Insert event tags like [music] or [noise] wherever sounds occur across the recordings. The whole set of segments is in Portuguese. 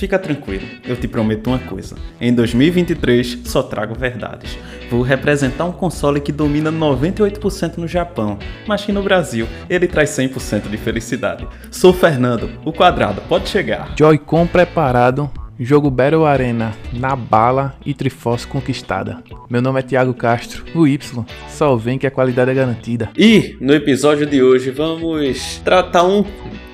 Fica tranquilo, eu te prometo uma coisa. Em 2023 só trago verdades. Vou representar um console que domina 98% no Japão, mas que no Brasil ele traz 100% de felicidade. Sou Fernando, o quadrado, pode chegar. Joy-Con preparado, jogo Battle Arena na bala e Triforce conquistada. Meu nome é Thiago Castro, o Y, só vem que a qualidade é garantida. E no episódio de hoje vamos tratar um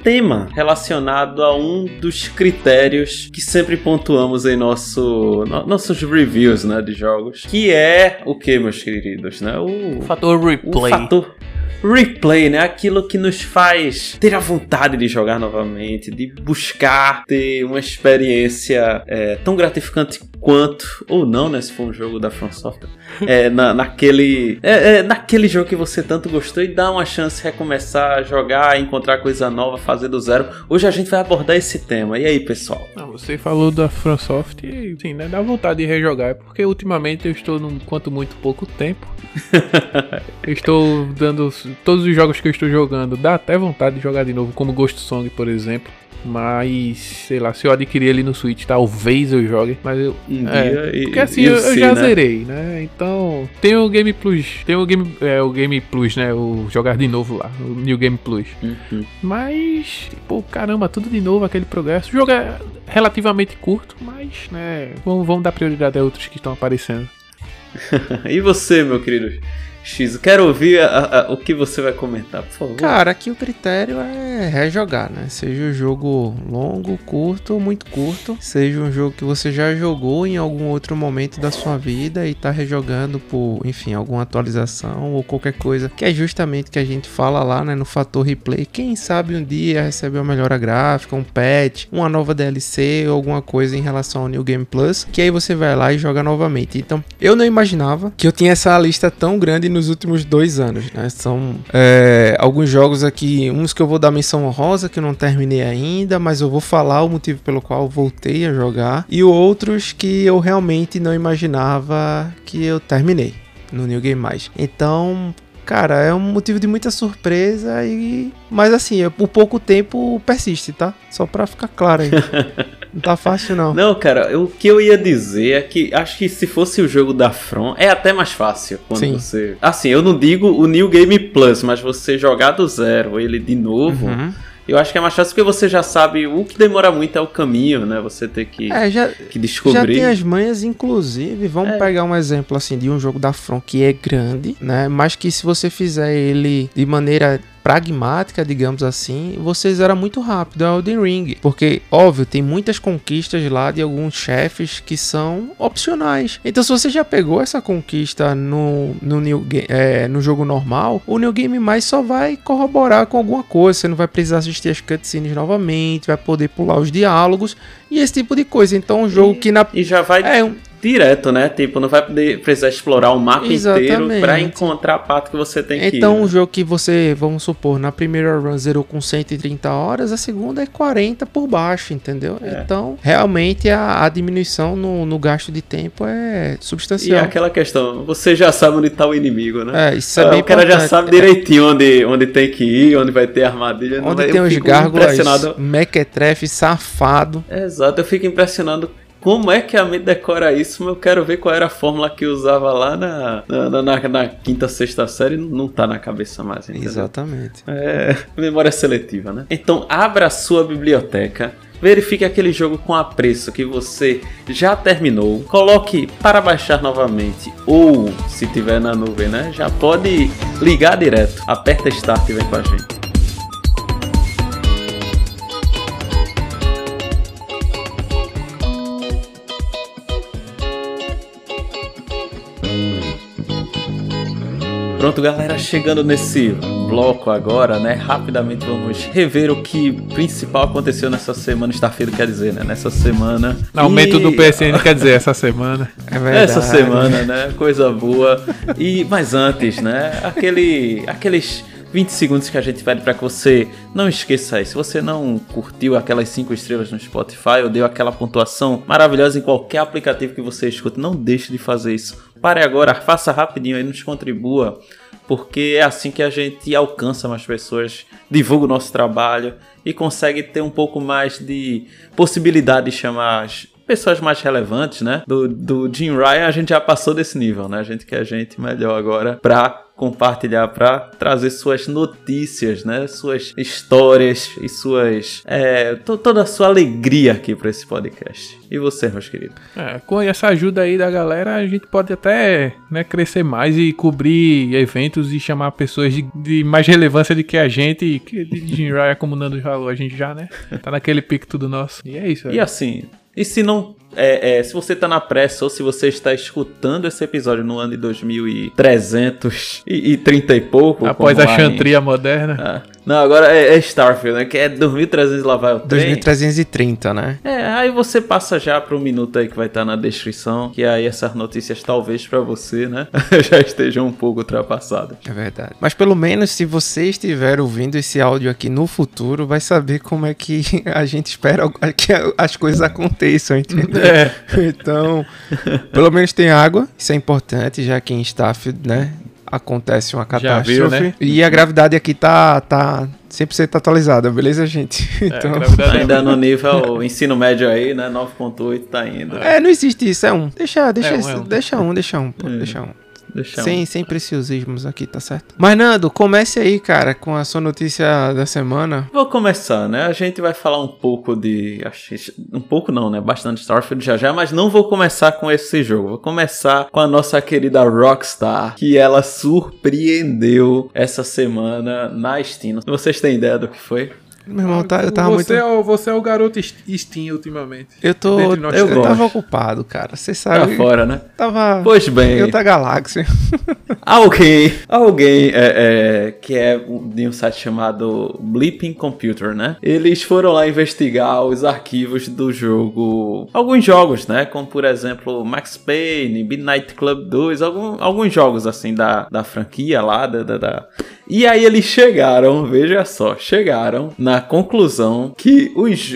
tema relacionado a um dos critérios que sempre pontuamos em nosso, no, nossos reviews né, de jogos, que é o que, meus queridos? Né? O, Fator o replay. fator replay, né? Aquilo que nos faz ter a vontade de jogar novamente, de buscar ter uma experiência é, tão gratificante quanto, ou não, né? Se for um jogo da From Software, [laughs] é, na, naquele, é, é, naquele jogo que você tanto gostou e dar uma chance de recomeçar a jogar, encontrar coisa nova, fazer do zero. Hoje a gente vai abordar esse tema. E aí, pessoal? Não, você falou da FromSoft e, sim, né, dá vontade de rejogar, porque ultimamente eu estou num quanto muito pouco tempo. [laughs] Estou dando todos os jogos que eu estou jogando, dá até vontade de jogar de novo, como Ghost Song, por exemplo. Mas, sei lá, se eu adquirir ele no Switch, talvez eu jogue. Mas eu. Um é, dia e- porque assim, eu, eu já né? zerei, né? Então. Tem o Game Plus. Tem o Game, é, o Game Plus, né? O jogar de novo lá. O New Game Plus. Uhum. Mas, pô, caramba, tudo de novo, aquele progresso. O jogo é relativamente curto, mas, né, vamos, vamos dar prioridade a outros que estão aparecendo. [laughs] E você, meu querido X? Quero ouvir a- a- o que você vai comentar, por favor. Cara, aqui o critério é rejogar, né? Seja o jogo longo, curto ou muito curto. Seja um jogo que você já jogou em algum outro momento da sua vida e tá rejogando por, enfim, alguma atualização ou qualquer coisa. Que é justamente que a gente fala lá, né? No fator replay. Quem sabe um dia receber uma melhora gráfica, um patch, uma nova DLC ou alguma coisa em relação ao New Game Plus. Que aí você vai lá e joga novamente. Então, eu não imaginava que eu tinha essa lista tão grande nos últimos dois anos, né? São é, alguns jogos aqui, uns que eu vou dar menção honrosa, que eu não terminei ainda, mas eu vou falar o motivo pelo qual eu voltei a jogar, e outros que eu realmente não imaginava que eu terminei no New Game Mais. Então, cara, é um motivo de muita surpresa e mas assim, é- por pouco tempo persiste, tá? Só pra ficar claro aí. [laughs] não tá fácil não. Não, cara, o que eu ia dizer é que acho que se fosse o jogo da From, é até mais fácil quando Sim. você. Assim, eu não digo o New Game Plus, mas você jogar do zero ele de novo. Uhum. Eu acho que é mais fácil porque você já sabe o que demora muito é o caminho, né? Você ter que, É, já, que Já descobrir. tem as manhas, inclusive, vamos É. pegar um exemplo assim de um jogo da From que é grande, né? Mas que se você fizer ele de maneira pragmática, digamos assim, você zera muito rápido é o Elden Ring. Porque, óbvio, tem muitas conquistas lá de alguns chefes que são opcionais. Então, se você já pegou essa conquista no, no, new, é, no jogo normal, o New Game Mais só vai corroborar com alguma coisa. Você não vai precisar assistir as cutscenes novamente, vai poder pular os diálogos e esse tipo de coisa. Então, um jogo que na E já vai é, um, direto, né? Tipo, não vai poder precisar explorar o mapa inteiro Exatamente. pra encontrar a parte que você tem que ir. então né? um jogo que você, vamos supor, na primeira run zerou com 130 horas, a segunda é 40 por baixo, entendeu? É. Então, realmente a, a diminuição no, no gasto de tempo é E é substancial. aquela questão, você já sabe onde tá o inimigo, né? É, isso é Ah, bem o cara já sabe direitinho onde, onde tem que ir, onde vai ter armadilha. Onde vai- tem os gárgulas mequetrefe, safado. Exato, eu fico impressionado. Como é que a mente decora isso? Eu quero ver qual era a fórmula que usava lá na, na, na- na quinta, sexta série. Não tá na cabeça mais, entendeu? Exatamente. É, memória seletiva, né? Então, abra a sua biblioteca. Verifique aquele jogo com apreço que você já terminou. Coloque para baixar novamente. Ou, se tiver na nuvem, né? Já pode ligar direto. Aperta Start e vem com a gente. Pronto, galera, chegando nesse bloco agora, né? Rapidamente vamos rever o que principal aconteceu nessa semana. Starfield quer dizer, né? Nessa semana. Aumento e... do PSN [laughs] quer dizer essa semana. É verdade. Essa semana, né? Coisa boa. E mas antes, né? Aquele, aqueles 20 segundos que a gente pede para que você não esqueça aí. Se você não curtiu aquelas 5 estrelas no Spotify ou deu aquela pontuação maravilhosa em qualquer aplicativo que você escuta, não deixe de fazer isso. Pare agora, faça rapidinho aí, nos contribua, porque é assim que a gente alcança mais pessoas, divulga o nosso trabalho e consegue ter um pouco mais de possibilidade de chamar pessoas mais relevantes, né? Do, do Jim Ryan a gente já passou desse nível, né? A gente quer gente melhor agora pra compartilhar, para trazer suas notícias, né? Suas histórias e suas. É, toda a sua alegria aqui para esse podcast. E você, meus queridos? É, com essa ajuda aí da galera, a gente pode até né, crescer mais e cobrir eventos e chamar pessoas de, de mais relevância do que a gente. Que de Ryan, como o Nando falou, a gente já, né? Tá naquele pique tudo nosso. E é isso. E assim, e se não. É, é, se você está na pressa ou se você está escutando esse episódio no ano de 2330 e, e, 30 e pouco. Após a chantria moderna. Ah, não, agora é, é, Starfield, né? Que é 2300 lá vai o trem. 2330, né? É, aí você passa já para o minuto aí que vai estar tá na descrição. Que aí essas notícias, talvez para você, né? [laughs] já estejam um pouco ultrapassadas. É verdade. Mas pelo menos se você estiver ouvindo esse áudio aqui no futuro, vai saber como é que [laughs] a gente espera que as coisas aconteçam aconteçam, entendeu? É. [laughs] Então, pelo menos tem água, isso é importante, já que em Staff, né, acontece uma catástrofe. Viu, né? E a gravidade aqui tá, tá 100% atualizada, beleza, gente? É, então... Ainda no nível ensino médio aí, né, 9.8 tá indo. É, não existe isso, é um. Deixa, deixa, é um, é um. deixa um, deixa um, pô, é. deixa um. Sem, sem preciosismos aqui, tá certo? Mas, Nando, comece aí, cara, com a sua notícia da semana. Vou começar, né? A gente vai falar um pouco de. Um pouco não, né? Bastante Starfield já já, mas não vou começar com esse jogo. Vou começar com a nossa querida Rockstar, que ela surpreendeu essa semana na Steam. Vocês têm ideia do que foi? Meu irmão, tá, eu tava você muito. É o, você é o garoto Steam ultimamente. Eu tô. Eu, eu tava ocupado, cara. Você sabe. Tá fora, né? Tava. Pois bem. Em outra galáxia. [laughs] Alguém. Alguém é, é, que é de um site chamado Bleeping Computer, né? Eles foram lá investigar os arquivos do jogo. Alguns jogos, né? Como por exemplo Max Payne, Midnight Club 2, algum, alguns jogos assim da, da franquia lá, da, da, da e aí eles chegaram, veja só, chegaram na conclusão que os,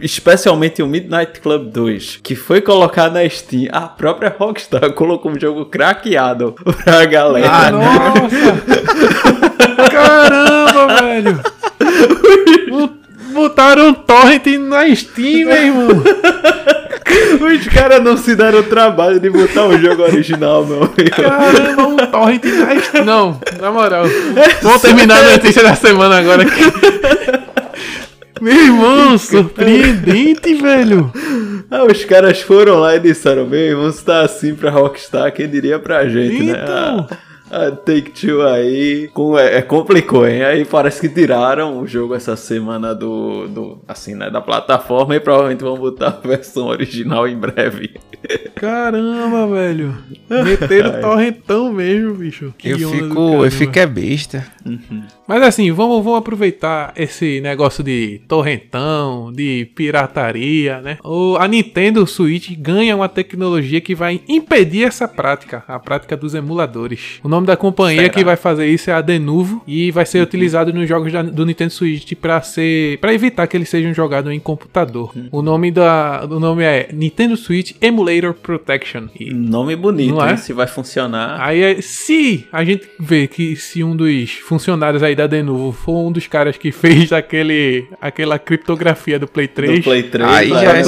especialmente o Midnight Club 2, que foi colocado na Steam, a própria Rockstar [laughs] colocou um jogo craqueado pra galera. Ah, nossa! [laughs] Caramba, velho! Botaram um torrent na Steam, meu irmão! [laughs] Os caras não se deram o trabalho de botar o jogo original, meu amigo. Caramba, um torrent na Não, na moral. Vamos terminar a notícia da semana agora. Meu irmão, surpreendente, velho. [laughs] Ah, os caras foram lá e disseram: Meu irmão, se tá assim pra Rockstar, quem diria pra gente, né? então... né? Ah, a Take Two aí com, é, é, complicou, hein? Aí parece que tiraram o jogo essa semana do, do assim, né, da plataforma e provavelmente vão botar a [laughs] versão original em breve. Caramba, velho. [laughs] Meteram torrentão mesmo, bicho. Que eu fico, eu fico é besta. Uhum. Mas assim, vamos, vamos aproveitar esse negócio de torrentão, de pirataria, né? O, a Nintendo Switch ganha uma tecnologia que vai impedir essa prática, a prática dos emuladores. O nome da companhia Será? que vai fazer isso é a Denuvo e vai ser uhum. utilizado nos jogos da, do Nintendo Switch para ser para evitar que eles sejam jogados em computador. Uhum. O nome da o nome é Nintendo Switch Emulator Protection. E, nome bonito, é? se vai funcionar. Aí se a gente vê que se um dos funcionários aí da Denuvo foi um dos caras que [laughs] fez aquele, aquela criptografia do Play 3. Do Play 3 aí já é,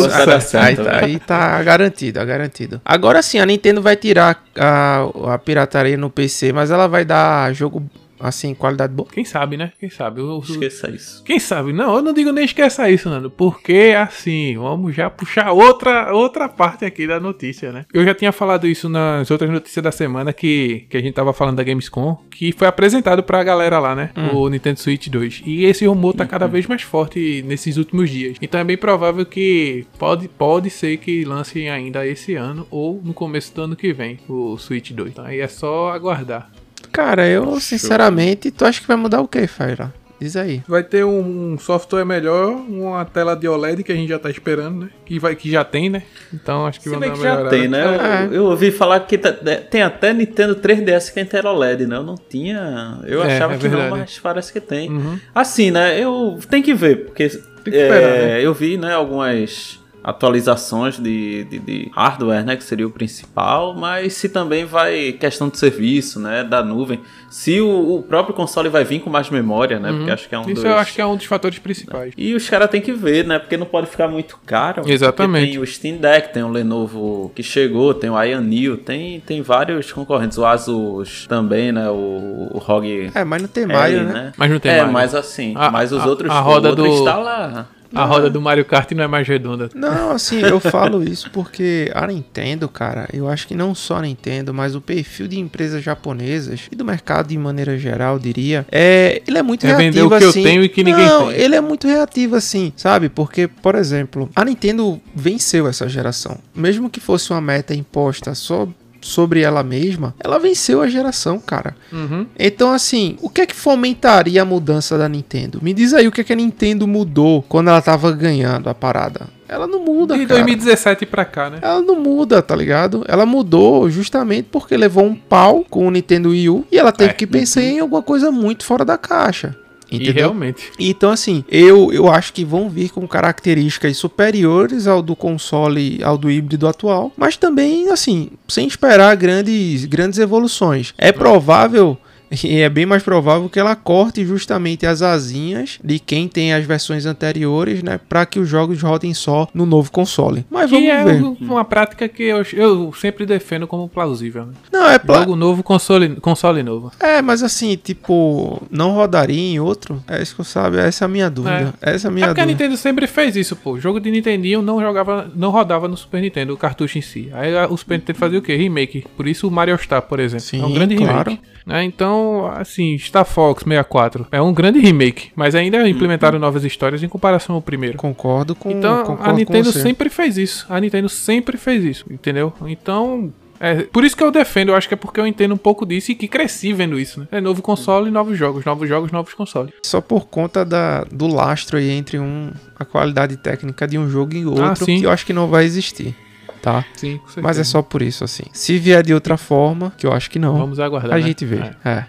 aí, tá, aí tá garantido, é garantido. Agora sim, a Nintendo vai tirar a, a pirataria no PC, mas ela vai dar jogo assim, qualidade boa. Quem sabe, né? Quem sabe? Eu, esqueça isso. Quem sabe? Não, eu não digo nem esqueça isso, Nando. Porque, assim, vamos já puxar outra, outra parte aqui da notícia, né? Eu já tinha falado isso nas outras notícias da semana que, que a gente tava falando da Gamescom, que foi apresentado pra galera lá, né? Hum. O Nintendo Switch 2. E esse rumor tá cada uhum. vez mais forte nesses últimos dias. Então é bem provável que pode, pode ser que lancem ainda esse ano ou no começo do ano que vem o Switch 2. Então aí é só aguardar. Cara, eu sinceramente, tu acha que vai mudar o que, Faira? Diz aí. Vai ter um software melhor, uma tela de OLED que a gente já tá esperando, né? Que, vai, que já tem, né? Então acho que bem dar que uma já melhorada. tem, né? É. Eu, eu ouvi falar que tá- tem até Nintendo 3DS que tem tela OLED, né? Eu não tinha. Eu É, achava é que não, mas parece que tem. Uhum. Assim, né? Eu tem que ver, porque que esperar, é, né? eu vi, né, algumas atualizações de, de, de hardware, né, que seria o principal, mas se também vai questão de serviço, né, da nuvem, se o, o próprio console vai vir com mais memória, né, porque acho que é um Uhum. Isso dos... eu acho que é um dos fatores principais. E os caras têm que ver, né? Porque não pode ficar muito caro. Exatamente. Tem o Steam Deck, tem o Lenovo que chegou, tem o Ion Neo, tem, tem vários concorrentes. O Asus também, né? O, o ROG É, mas não tem L, Mario, né? Mas não tem é, Mario. mas assim, A- mas os a- outros a roda o outro do- está lá. A roda do Mario Kart não é mais redonda. Não, assim, eu falo isso porque a Nintendo, cara, eu acho que não só a Nintendo, mas o perfil de empresas japonesas e do mercado de maneira geral, diria, é, ele é muito É vender reativo o que eu assim. tenho e que ninguém não, tem. ele é muito reativo assim, sabe? Porque, por exemplo, a Nintendo venceu essa geração. Mesmo que fosse uma meta imposta só sobre ela mesma, ela venceu a geração, cara. Uhum. Então, assim, o que é que fomentaria a mudança da Nintendo? Me diz aí o que é que a Nintendo mudou quando ela tava ganhando a parada. Ela não muda, De cara. 2017 pra cá, né? Ela não muda, tá ligado? Ela mudou justamente porque levou um pau com o Nintendo Wii U e ela teve É. que pensar em alguma coisa muito fora da caixa. E Entendeu? realmente. Então, assim, eu, eu acho que vão vir com características superiores ao do console, ao do híbrido atual, mas também, assim, sem esperar grandes, grandes evoluções. É provável. E é bem mais provável que ela corte justamente as asinhas de quem tem as versões anteriores, né? Para que os jogos rodem só no novo console. Mas Que vamos é ver. um- uma prática que eu, eu sempre defendo como plausível. Né? Não, é pla- Jogo novo, console, console novo. É, mas assim, tipo, não rodaria em outro? É isso que eu sabe, essa é a minha dúvida. Essa é a minha é porque a dúvida. Nintendo sempre fez isso, pô. O jogo de Nintendinho não jogava, não rodava no Super Nintendo, o cartucho em si. Aí a- o Super Nintendo fazia o quê? Remake. Por isso o Mario Star, por exemplo. Sim, é um grande claro. remake. né? Então, assim, Star Fox 64 é um grande remake, mas ainda implementaram novas histórias em comparação ao primeiro. Concordo com Então, concordo a Nintendo sempre fez isso. A Nintendo sempre fez isso, entendeu? Então, é por isso que eu defendo. Eu acho que é porque eu entendo um pouco disso e que cresci vendo isso, né? É novo console e novos jogos, novos jogos, novos consoles. Só por conta da, do lastro aí entre um, a qualidade técnica de um jogo e outro, Ah, que eu acho que não vai existir, tá? Sim, com certeza. Mas é só por isso, assim. Se vier de outra forma, que eu acho que não, Vamos aguardar. a né? gente vê. É. É.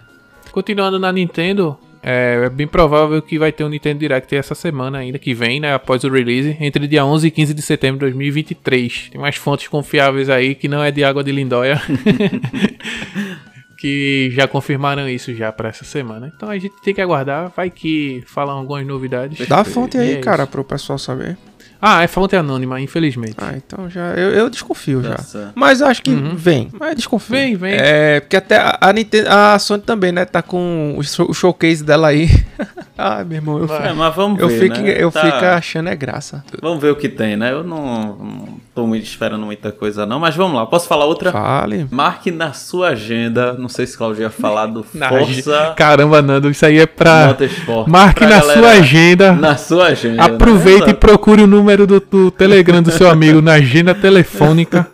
Continuando na Nintendo, é, é bem provável que vai ter um Nintendo Direct essa semana ainda, que vem, né, após o release, entre dia 11 e 15 de setembro de 2023. Tem mais fontes confiáveis aí, que não é de água de lindóia, [laughs] que já confirmaram isso já pra essa semana. Então a gente tem que aguardar, vai que falam algumas novidades. Dá a fonte aí, é cara, isso. pro pessoal saber. Ah, é fonte anônima, infelizmente. Ah, então já. Eu, eu desconfio Tá já. Mas eu acho que Uhum. vem. Mas desconfio. Vem, vem. É, porque até a, a Nintendo, a Sony também, né? Tá com o, show- o showcase dela aí. Ai, [laughs] meu irmão, eu, É, mas vamos eu, ver, fico, né? eu Tá- fico achando é graça. Vamos ver o que tem, né? Eu não, não tô muito esperando muita coisa não, mas vamos lá. Posso falar outra? Fale. Marque na sua agenda, não sei se Claudio ia falar do [laughs] Na Forza Caramba, Nando, isso aí é pra. Motorsport. Marque Pra na galera- sua agenda. Na sua agenda. Aproveite né? e procure o número do, do Telegram do seu amigo na agenda telefônica.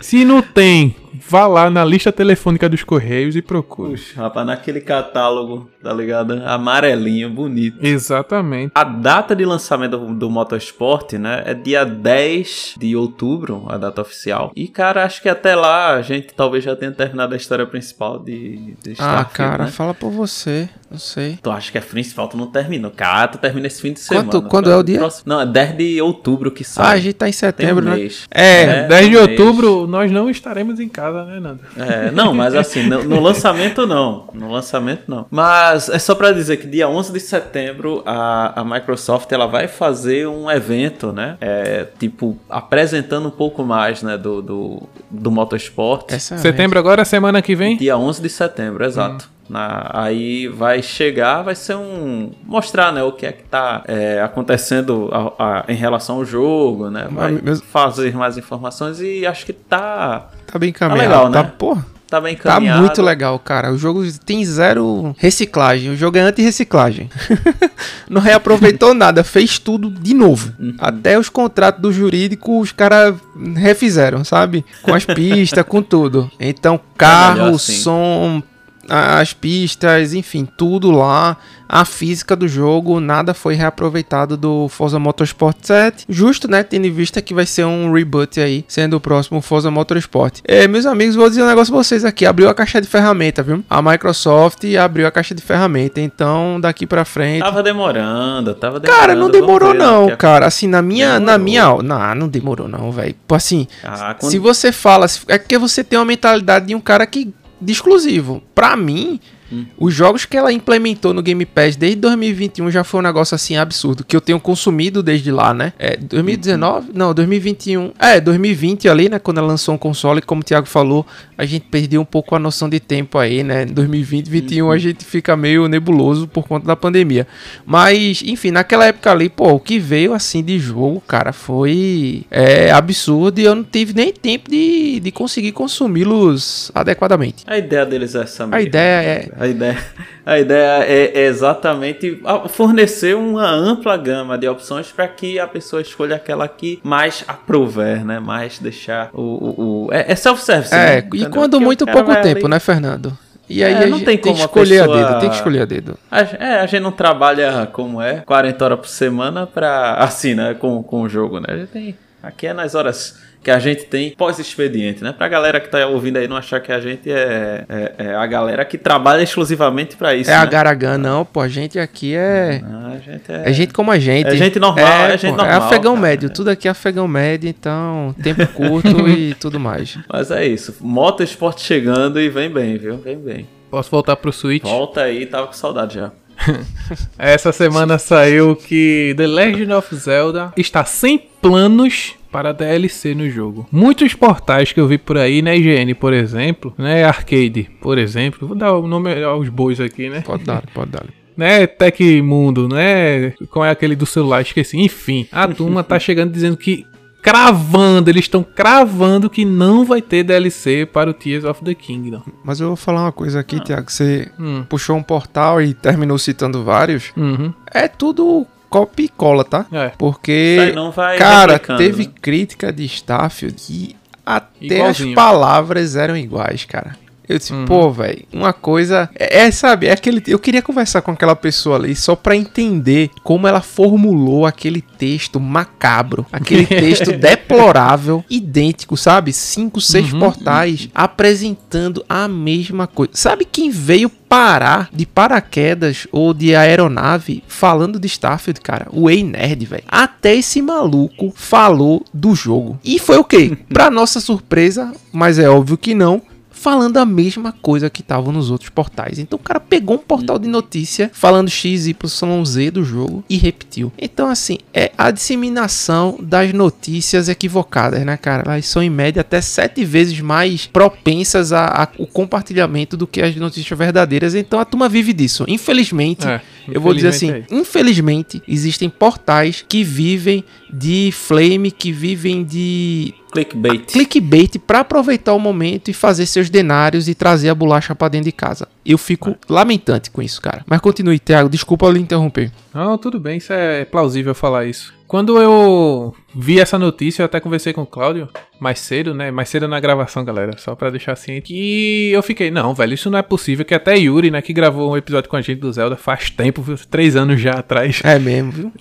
Se não tem, vá lá na lista telefônica dos Correios e procure. Puxa, rapaz, naquele catálogo, tá ligado? Amarelinho, bonito. Exatamente. A data de lançamento do, do Motorsport, né, é dia 10 de outubro, a data oficial. E, cara, acho que até lá a gente talvez já tenha terminado a história principal de, de Ah, Starfield, cara, né? fala por você. Não sei. Tu acha que é principal, tu não termina. Cara, tu termina esse fim de semana. Quanto- quando cara. é o dia? Próximo- Não, é 10 de outubro que Ah, sai. a gente tá em Tem um setembro, né? mês. É, 10 de um mês. outubro, nós não estaremos em casa, né, Nando? É, não, mas assim, no, no lançamento não. No lançamento não. Mas é só pra dizer que dia 11 de setembro a, a Microsoft ela vai fazer um evento, né? É, tipo, apresentando um pouco mais, né, do, do, do Motorsport. Excelente. Setembro agora, semana que vem? Dia 11 de setembro, exato. Na- aí vai chegar, vai ser um. mostrar né, o que é que tá é, acontecendo a- a- em relação ao jogo, né? Vai Mas- fazer mais informações e acho que tá, Tá bem encaminhado. legal, Tá, né? pô, tá bem tá encaminhado. muito legal, cara. O jogo tem zero reciclagem. O jogo é anti-reciclagem. [laughs] Não reaproveitou nada, fez tudo de novo. Uhum. Até os contratos do jurídico os caras refizeram, sabe? Com as pistas, com tudo. Então, carro, melhor assim. som, as pistas, enfim, tudo lá a física do jogo, nada foi reaproveitado do Forza Motorsport 7. Justo, né? Tendo em vista que vai ser um reboot aí, sendo o próximo Forza Motorsport. É, meus amigos, vou dizer um negócio pra vocês aqui. Abriu a caixa de ferramenta, viu? A Microsoft abriu a caixa de ferramenta. Então, daqui pra frente. Tava demorando, tava demorando. Cara, não demorou, não, cara. Assim, na minha. Demorou. Na minha. Não, não demorou, não, velho. Assim, ah, quando... se você fala. É porque você tem uma mentalidade de um cara que. De exclusivo. Pra mim Hum. Os jogos que ela implementou no Game Pass desde 2021 já foi um negócio assim absurdo, que eu tenho consumido desde lá, né? É, 2019? Uhum. Não, 2021. É, 2020 ali, né? Quando ela lançou um console, como o Thiago falou, a gente perdeu um pouco a noção de tempo aí, né? 2020, 2021 uhum. a gente fica meio nebuloso por conta da pandemia. Mas, enfim, naquela época ali, pô, o que veio assim de jogo, cara, foi é, absurdo e eu não tive nem tempo de, de conseguir consumi-los adequadamente. A ideia deles é essa mesmo. A ideia é a ideia, a ideia é exatamente fornecer uma ampla gama de opções para que a pessoa escolha aquela que mais aprover, né? Mais deixar o. o, o é, é self-service. É, né? e quando Porque muito pouco tempo, ali... né, Fernando? E aí é, não tem, tem que escolher a, pessoa... a, dedo, tem que escolher a dedo. A, é, a gente não trabalha como é, 40 horas por semana para assim, né, com, com o jogo, né? A gente tem aqui é nas horas que a gente tem pós-expediente, né? Pra galera que tá ouvindo aí não achar que a gente é, é, é a galera que trabalha exclusivamente para isso. É né? a Garagan, não, pô. A gente aqui é. Não, a gente é... é gente como a gente. É gente normal, é, é gente pô, normal. É afegão cara, médio, tudo aqui é afegão médio, então tempo curto [laughs] e tudo mais. Mas é isso. Moto Esporte chegando e vem bem, viu? Vem bem. Posso voltar pro Switch? Volta aí, tava com saudade já. [laughs] Essa semana saiu que The Legend of Zelda está sem planos para DLC no jogo. Muitos portais que eu vi por aí, né, IGN, por exemplo, né, Arcade, por exemplo, vou dar o nome aos bois aqui, né? Pode dar, pode dar. [laughs] né, Tecmundo, né, qual é aquele do celular, esqueci, enfim, a turma tá chegando dizendo que cravando, eles estão cravando que não vai ter DLC para o Tears of the Kingdom. Mas eu vou falar uma coisa aqui, ah. Tiago. Você hum. puxou um portal e terminou citando vários. Uhum. É tudo copia e cola, tá? É. Porque, cara, teve né? crítica de Starfield e até Igualzinho. as palavras eram iguais, cara. Eu disse, uhum. pô, velho, uma coisa. É, é, sabe, é aquele. Eu queria conversar com aquela pessoa ali só pra entender como ela formulou aquele texto macabro, [laughs] aquele texto deplorável, idêntico, sabe? Cinco, seis uhum. portais apresentando a mesma coisa. Sabe quem veio parar de paraquedas ou de aeronave falando de Starfield, cara? O Ei Nerd, velho. Até esse maluco falou do jogo. E foi o quê? [laughs] pra nossa surpresa, mas é óbvio que não falando a mesma coisa que estavam nos outros portais. Então o cara pegou um portal de notícia falando XYZ do jogo e repetiu. Então, assim, é a disseminação das notícias equivocadas, né, cara? Elas são em média até sete vezes mais propensas ao compartilhamento do que as notícias verdadeiras. Então a turma vive disso. Infelizmente, é, eu vou dizer assim: é infelizmente, existem portais que vivem de flame, que vivem de Clickbait. Clickbait para aproveitar o momento e fazer seus denários e trazer a bolacha para dentro de casa. Eu fico é. lamentante com isso, cara. Mas continue, Thiago. Desculpa lhe interromper. Não, tudo bem. Isso é plausível falar isso. Quando eu vi essa notícia, eu até conversei com o Cláudio mais cedo, né? Mais cedo na gravação, galera. Só pra deixar ciente. E eu fiquei, não, velho, isso não é possível. Que até Yuri, né, que gravou um episódio com a gente do Zelda faz tempo, três anos já atrás. É mesmo, viu?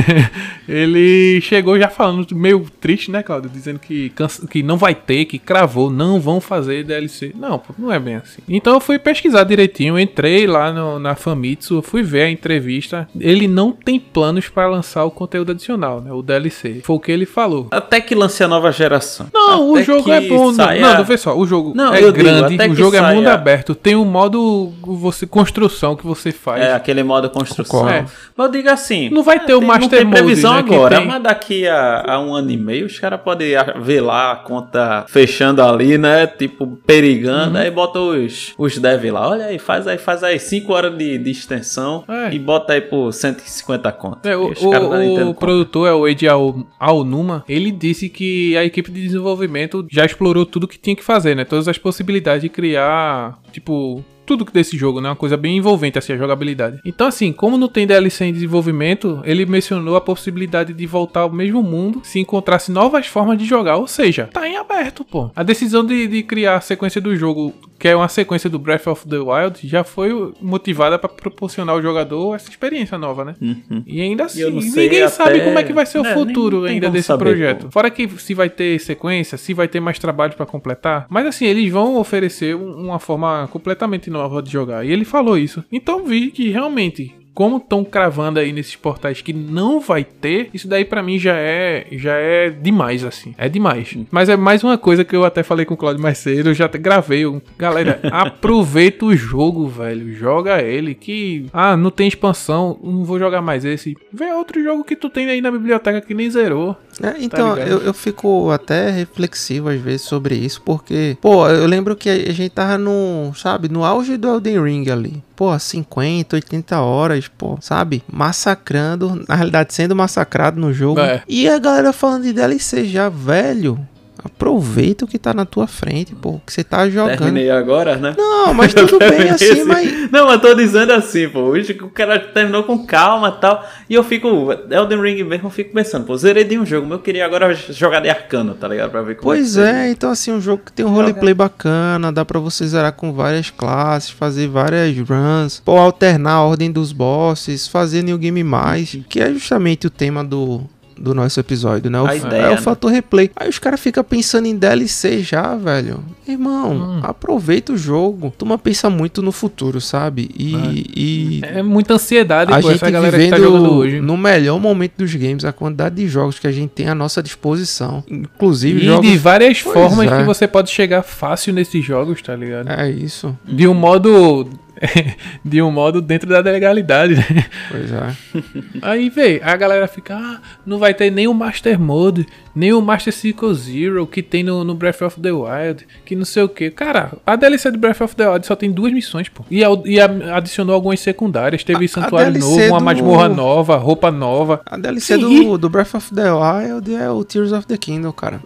[laughs] ele chegou já falando meio triste, né, Cláudio? Dizendo que, que não vai ter, que cravou, não vão fazer DLC. Não, pô, não é bem assim. Então eu fui pesquisar direitinho, entrei lá no, na Famitsu, fui ver a entrevista. Ele não tem planos para lançar o conteúdo adicional, né? O DLC. Foi o que ele falou. Até que lance a nova geração. Não, Até o jogo é bom. Saia... Não, não, vê só. O jogo não, é grande, digo, o jogo é mundo aberto. Tem um modo você construção que você faz. É, aquele modo construção. É. Mas eu digo assim... Não vai ter o Master Mode, Não tem previsão né, agora, tem... mas daqui a, a, um ano e meio os caras podem ver lá a conta fechando ali, né? Tipo, perigando. Uhum. Aí bota os, os dev lá. Olha aí, faz aí, faz aí 5 horas de, de extensão é. e bota aí por 150 contas. É, o, o, o produtor é o Eiji Aonuma. Ele disse que a equipe de desenvolvimento já explorou tudo que tinha que fazer, né? Todas as possibilidades de criar, tipo, tudo desse jogo, né? Uma coisa bem envolvente, assim, a jogabilidade. Então, assim, como não tem DLC em desenvolvimento, ele mencionou a possibilidade de voltar ao mesmo mundo se encontrasse novas formas de jogar. Ou seja, tá em aberto, pô. A decisão de, de criar a sequência do jogo, que é uma sequência do Breath of the Wild, já foi motivada para proporcionar ao jogador essa experiência nova, né? Uhum. E ainda assim, sei ninguém até- sabe como é que vai ser o É, futuro nem ainda desse saber, projeto. pô. Fora que se vai ter sequência, se vai ter mais trabalho pra completar. Mas assim, eles vão oferecer um- uma forma completamente nova de jogar. E ele falou isso. Então vi que realmente. Como estão cravando aí nesses portais que não vai ter, isso daí pra mim já é já é demais assim. É demais. Mas é mais uma coisa que eu até falei com o Claudio mais cedo, eu já gravei. Eu- Galera, [laughs] aproveita o jogo, velho. Joga ele que ah, não tem expansão, não vou jogar mais esse. Vê outro jogo que tu tem aí na biblioteca que nem zerou. É, então, ligado? eu, eu fico até reflexivo às vezes sobre isso, porque, pô, eu lembro que a gente tava no, sabe, no auge do Elden Ring ali. Pô, 50, 80 horas, pô, sabe? Massacrando, na realidade sendo massacrado no jogo. É. E a galera falando de DLC já, velho. Aproveita o que tá na tua frente, pô, que você tá jogando. Terminei agora, né? Não, mas tudo [laughs] bem assim, Esse- mas. Não, mas tô dizendo assim, pô. O cara terminou com calma e tal. E eu fico. Elden Ring mesmo, eu fico pensando, pô, zerei de um jogo, mas eu queria agora jogar de arcano, tá ligado? Pra ver como Pois que seria. é, então assim, um jogo que tem um roleplay bacana, dá pra você zerar com várias classes, fazer várias runs, pô, alternar a ordem dos bosses, fazer New Game Mais, que é justamente o tema do, do nosso episódio, né? O, A ideia, é o né? fator replay. Aí os caras ficam pensando em DLC já, velho. Irmão, Hum. aproveita o jogo. Turma pensa muito no futuro, sabe? E, e É muita ansiedade, a pô, gente essa galera que tá vivendo jogando hoje. no melhor momento dos games, a quantidade de jogos que a gente tem à nossa disposição, inclusive E jogos de várias Pois formas é. que você pode chegar fácil nesses jogos, tá ligado? É isso, De um modo. [laughs] de um modo dentro da legalidade, né? pois é. [laughs] Aí, véi, a galera fica, ah, não vai ter nem o Master Mode, nem o Master Cycle Zero que tem no, no Breath of the Wild, que não sei o que. Cara, a DLC de Breath of the Wild só tem duas missões, pô. E, a- e a- adicionou algumas secundárias. Teve A- a santuário DLC novo, uma do- masmorra nova, roupa nova. A DLC do, do Breath of the Wild é o Tears of the Kingdom, cara.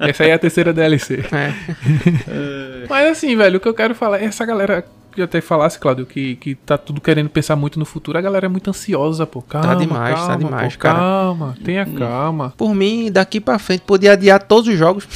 Essa aí é a terceira DLC. É. [laughs] Mas assim, velho, o que eu quero falar é essa galera que eu até falasse, Claudio, que, que tá tudo querendo pensar muito no futuro. A galera é muito ansiosa, pô. Calma, demais, tá calma, demais, pô, cara. Calma, tenha calma. Por mim, daqui pra frente, podia adiar todos os jogos.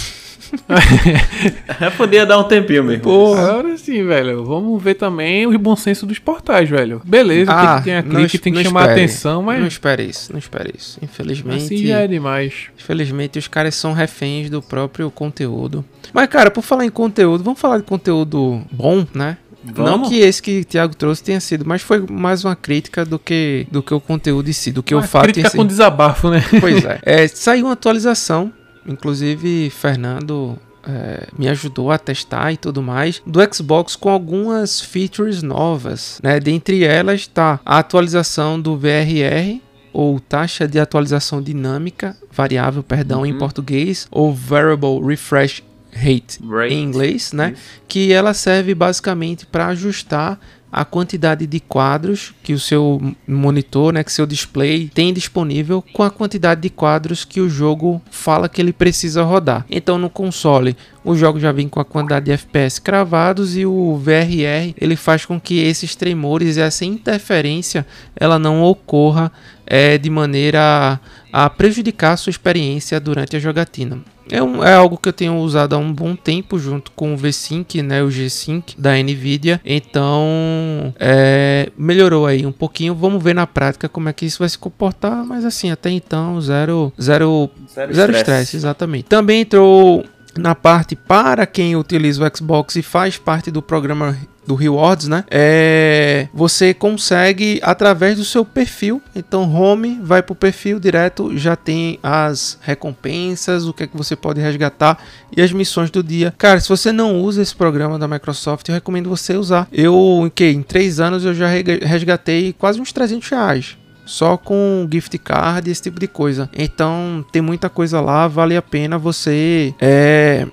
Eu [laughs] podia dar um tempinho mesmo. Agora sim, velho. Vamos ver também o bom senso dos portais, velho. Beleza, tem Ah, que ter não clique, tem que não chamar espere. atenção, Não mas espere isso, não espere isso. Infelizmente, assim já é demais. infelizmente os caras são reféns do próprio conteúdo. Mas, cara, por falar em conteúdo, vamos falar de conteúdo bom, né? Não Vamos? que esse que o Thiago trouxe tenha sido, mas foi mais uma crítica do que, do que o conteúdo em si, do que Uma o fato em crítica si. com desabafo, né? Pois é. [laughs] É, Saiu uma atualização, inclusive Fernando é, me ajudou a testar e tudo mais, do Xbox com algumas features novas. Né? Dentre elas está a atualização do VRR, ou taxa de atualização dinâmica, variável, perdão, em Uhum. português, ou Variable Refresh Rate Rate. em inglês, né? Que ela serve basicamente para ajustar a quantidade de quadros que o seu monitor, né, que seu display tem disponível com a quantidade de quadros que o jogo fala que ele precisa rodar. Então no console, o jogo já vem com a quantidade de FPS cravados e o VRR, ele faz com que esses tremores e essa interferência ela não ocorra é, de maneira a prejudicar a sua experiência durante a jogatina. É, um- é algo que eu tenho usado há um bom tempo junto com o V-Sync, né, o G-Sync da Nvidia. Então, é, melhorou aí um pouquinho. Vamos ver na prática como é que isso vai se comportar. Mas assim, até então, zero, zero, Zero estresse, exatamente. Também entrou na parte para quem utiliza o Xbox e faz parte do programa do Rewards, né? É, você consegue através do seu perfil. Então, home vai pro perfil direto, já tem as recompensas, o que é que você pode resgatar e as missões do dia. Cara, se você não usa esse programa da Microsoft, eu recomendo você usar. Eu, em que em três anos eu já resgatei quase uns 300 reais. Só com gift card, esse tipo de coisa. Então tem muita coisa lá, vale a pena você é,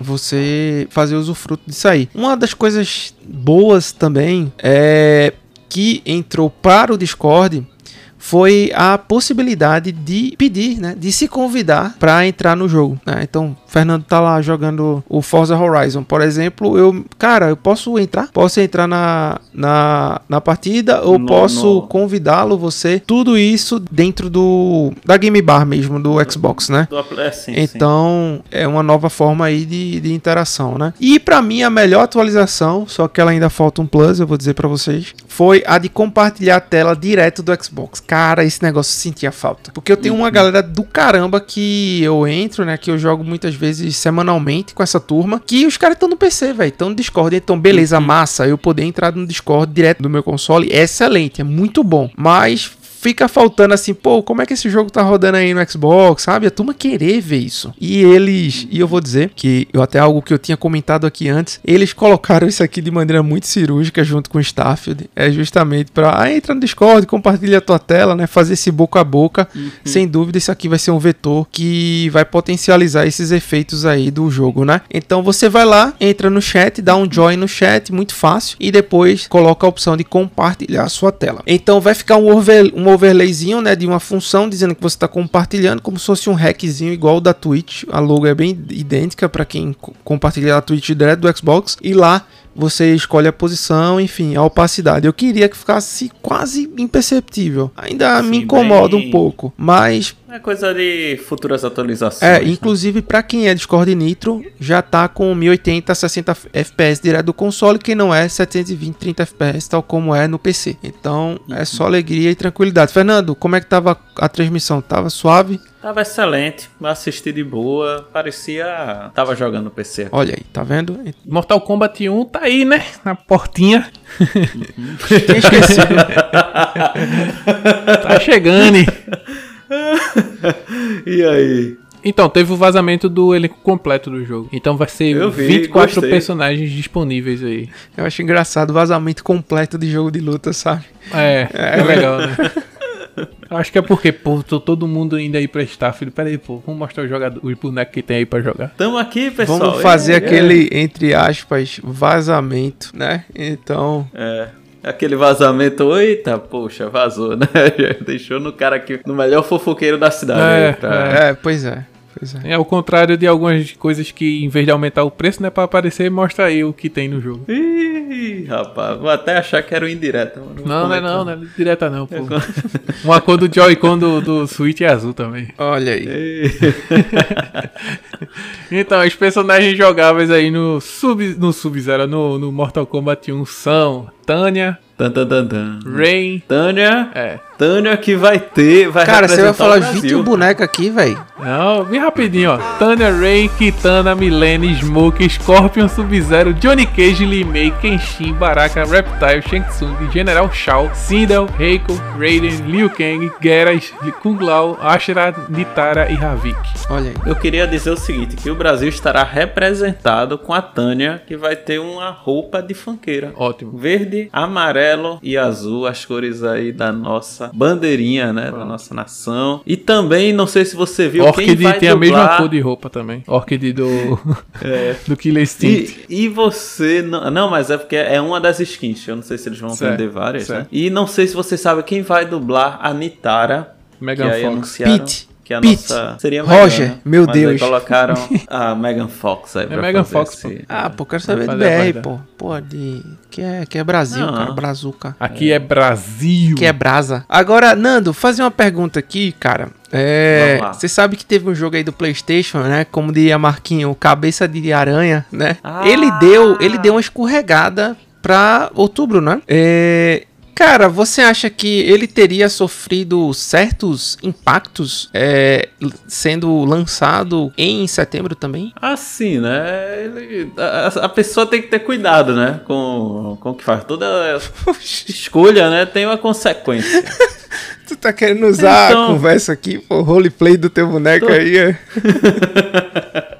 você fazer usufruto disso aí. Uma das coisas boas também é que entrou para o Discord foi a possibilidade de pedir, né, de se convidar para entrar no jogo. Né? Então, Fernando tá lá jogando o Forza Horizon, por exemplo, eu, cara, eu posso entrar, posso entrar na, na, na partida ou No- posso convidá-lo, você, tudo isso dentro do da Game Bar mesmo do Xbox, né? Do é, sim, sim. Então é uma nova forma aí de, de interação, né? E pra mim a melhor atualização, só que ela ainda falta um plus, eu vou dizer pra vocês, foi a de compartilhar a tela direto do Xbox. Cara, esse negócio sentia falta, porque eu tenho uma galera do caramba que eu entro, né? Que eu jogo muitas vezes semanalmente com essa turma, que os caras estão no PC, velho, estão no Discord, então beleza, massa, eu poder entrar no Discord direto do meu console, é excelente, é muito bom, mas fica faltando assim, pô, como é que esse jogo tá rodando aí no Xbox, sabe? A turma querer ver isso. E eles, e eu vou dizer que eu até algo que eu tinha comentado aqui antes, eles colocaram isso aqui de maneira muito cirúrgica junto com o Starfield, é justamente para ah, entra no Discord, compartilha a tua tela, né, fazer esse boca a boca. Sem dúvida isso aqui vai ser um vetor que vai potencializar esses efeitos aí do jogo, né? Então você vai lá, entra no chat, dá um join no chat, muito fácil, e depois coloca a opção de compartilhar a sua tela. Então vai ficar um, over, um overlayzinho, né, de uma função dizendo que você está compartilhando, como se fosse um hackzinho igual da Twitch. A logo é bem idêntica para quem co- compartilha a Twitch direto do Xbox. E lá você escolhe a posição, enfim, a opacidade. Eu queria que ficasse quase imperceptível. Ainda me Sim, incomoda bem- um pouco, mas É coisa de futuras atualizações. é, né? inclusive para quem é Discord Nitro, já tá com 1080 a 60 FPS direto do console, quem não é 720 30 FPS, tal como é no PC. Então, é só alegria e tranquilidade. Fernando, como é que tava a transmissão? Tava suave? Tava excelente, assisti de boa, parecia. Tava jogando no PC. Olha aí, tá vendo? Mortal Kombat 1 tá aí, né? Na portinha. Tinha esquecido. [laughs] Tá chegando. hein? e aí? Então, teve o vazamento do elenco completo do jogo. Então vai ser Eu vi, 24 gostei. personagens disponíveis aí. Eu acho engraçado o vazamento completo de jogo de luta, sabe? É, é legal, né? [laughs] Acho que é porque, pô, tô todo mundo indo aí pra Starfield. Pera aí, pô, vamos mostrar os, jogador, os bonecos que tem aí pra jogar. Tamo aqui, pessoal. Vamos fazer É, aquele, entre aspas, vazamento, né? Então, É. Aquele vazamento, eita, poxa, vazou, né? [laughs] Deixou no cara aqui, no melhor fofoqueiro da cidade. É, aí pra- é, pois é. Pois é. É ao contrário de algumas coisas que, em vez de aumentar o preço, né, pra aparecer, mostra aí o que tem no jogo. Ih, rapaz, vou até achar que era o indireto. mas vou Não, não é comentar. não, não é direta não, pô. Uma cor do Joy-Con do, do Switch é azul também. Olha aí. Ih, [laughs] Então, os personagens jogáveis aí no Sub, no Sub-Zero, no, no Mortal Kombat 1 são Tânia, tan, tan, tan, tan. Rain, Tânia, é. Tânia que vai ter, vai Cara, você vai falar o Brasil. 21 bonecos aqui, velho. Não, bem rapidinho, ó. Tânia, Rain, Kitana, Milene, Smoke, Scorpion, Sub-Zero, Johnny Cage, Lee Mei, Kenshin, Baraka, Reptile, Shang Tsung, General Shao, Sindel, Reiko, Raiden, Liu Kang, Geras, Kung Lao, Ashra, Nitara e Havik. Olha aí. Eu queria dizer o seguinte, que o Brasil estará representado com a Tânia, que vai ter uma roupa de funkeira. Ótimo. Verde, amarelo e azul, as cores aí da nossa bandeirinha, né? Da nossa nação. E também, não sei se você viu, quem Orchid vai tem a mesma dublar- cor de roupa também. Orchid do, [laughs] É. [laughs] do Killer Instinct. E, e você. Não, não, mas é porque é uma das skins. Eu não sei se eles vão Certo, vender várias, certo. né? E não sei se você sabe quem vai dublar a Nitara. Megan que aí Fox. anunciaram Pete. Que a Pete. nossa. Seria Roger, Megan, né? meu Mas aí Deus. colocaram [laughs] a Megan Fox aí. É Megan fazer Fox, esse- Ah, pô, quero saber a BR, pô. Pô, de. Que é, que é Brasil, Não. cara. Brazuca. Aqui é Brasil. Que é brasa. Agora, Nando, fazer uma pergunta aqui, cara. É, você sabe que teve um jogo aí do PlayStation, né? Como diria Marquinho, cabeça de aranha, né? Ah! Ele deu, ele deu uma escorregada pra outubro, né? É, cara, você acha que ele teria sofrido certos impactos é, sendo lançado em setembro também? Assim, né? Ele- a, a pessoa tem que ter cuidado, né? Com, com o que faz. Toda [laughs] escolha, né? Tem uma consequência. [laughs] Tu tá querendo usar Então- a conversa aqui, pô, roleplay do teu boneco aí? É? [laughs]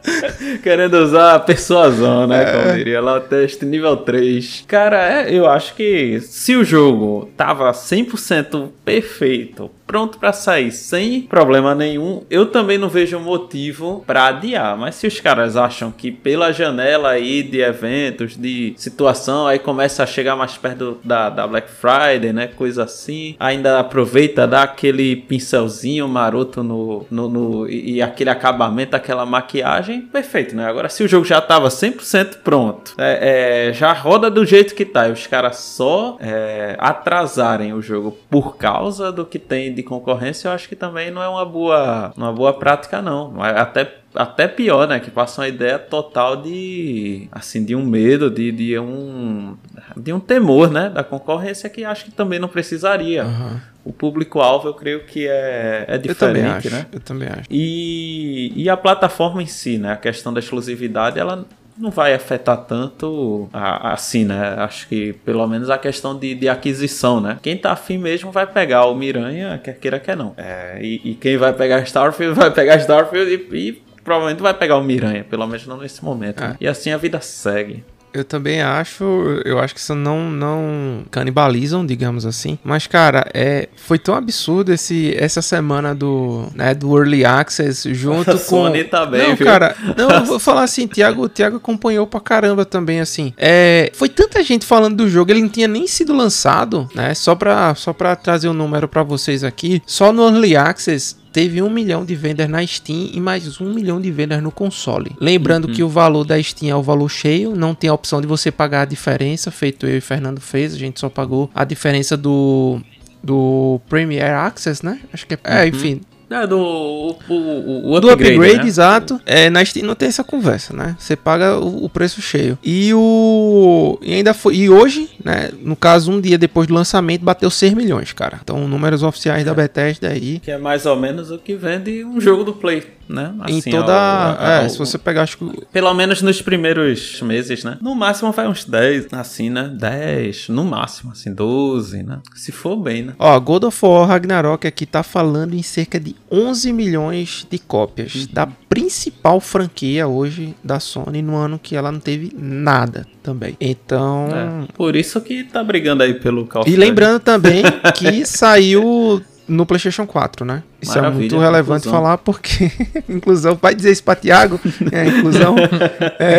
Querendo usar a persuasão, né? É. Como diria lá o teste nível 3. Cara, é, eu acho que se o jogo tava 100% perfeito pronto para sair sem problema nenhum, eu também não vejo motivo para adiar. Mas se os caras acham que pela janela aí de eventos, de situação, aí começa a chegar mais perto da, da Black Friday, né? Coisa assim. Ainda aproveita, dá aquele pincelzinho maroto no, no, no e, e aquele acabamento, aquela maquiagem, perfeito, né? Agora, se o jogo já tava 100% pronto, é, é, já roda do jeito que tá, e os caras só é, atrasarem o jogo por causa do que tem de concorrência, eu acho que também não é uma boa, uma boa prática, não. Até até pior, né? Que passa uma ideia total de assim de um medo, de, de um de um temor, né? Da concorrência que acho que também não precisaria. Uhum. O público-alvo eu creio que é, é diferente, eu acho, né? Eu também acho. E, e a plataforma em si, né? A questão da exclusividade, ela não vai afetar tanto assim, né? Acho que pelo menos a questão de, de aquisição, né? Quem tá afim mesmo vai pegar o Miranha, quer queira, quer não. É, e, e, quem vai pegar Starfield [laughs] vai pegar Starfield e, e provavelmente vai pegar o Miranha, pelo menos não nesse momento. É. Né? E assim a vida segue. Eu também acho, eu acho que isso não, não canibalizam, digamos assim. Mas, cara, é, foi tão absurdo esse, essa semana do, né, do Early Access junto a com. Sony também, não, viu? cara, não, eu vou falar assim, Thiago, Thiago acompanhou pra caramba também, assim. É, foi tanta gente falando do jogo, ele não tinha nem sido lançado, né? Só pra, só pra trazer o um número para vocês aqui. Só no Early Access teve um milhão de vendas na Steam e mais um milhão de vendas no console. Lembrando uhum. que o valor da Steam é o valor cheio, não tem a opção de você pagar a diferença, feito eu e Fernando fez, a gente só pagou a diferença do do Premier Access, né? Acho que é, é enfim, é, do o, o, o upgrade, do upgrade né? exato. É, na Steam não tem essa conversa, né? Você paga o, o, preço cheio. E o. E ainda foi. E hoje, né? No caso, um dia depois do lançamento, bateu 6 milhões, cara. Então, números oficiais é. da Bethesda aí. Que é mais ou menos o que vende um jogo do Play né? Assim, em toda. Ao, é, se você pegar, acho que. Pelo menos nos primeiros meses, né? No máximo vai uns 10, assim, né? 10, no máximo, assim, 12, né? Se for bem, né? Ó, God of War Ragnarok aqui tá falando em cerca de 11 milhões de cópias uhum. da principal franquia hoje da Sony no ano que ela não teve nada também. Então. É, por isso que tá brigando aí pelo Call E lembrando também [laughs] que saiu no PlayStation 4, né? Isso Maravilha, é muito relevante inclusão. falar porque [laughs] inclusão, vai dizer isso pra Thiago, é, inclusão. [laughs] é,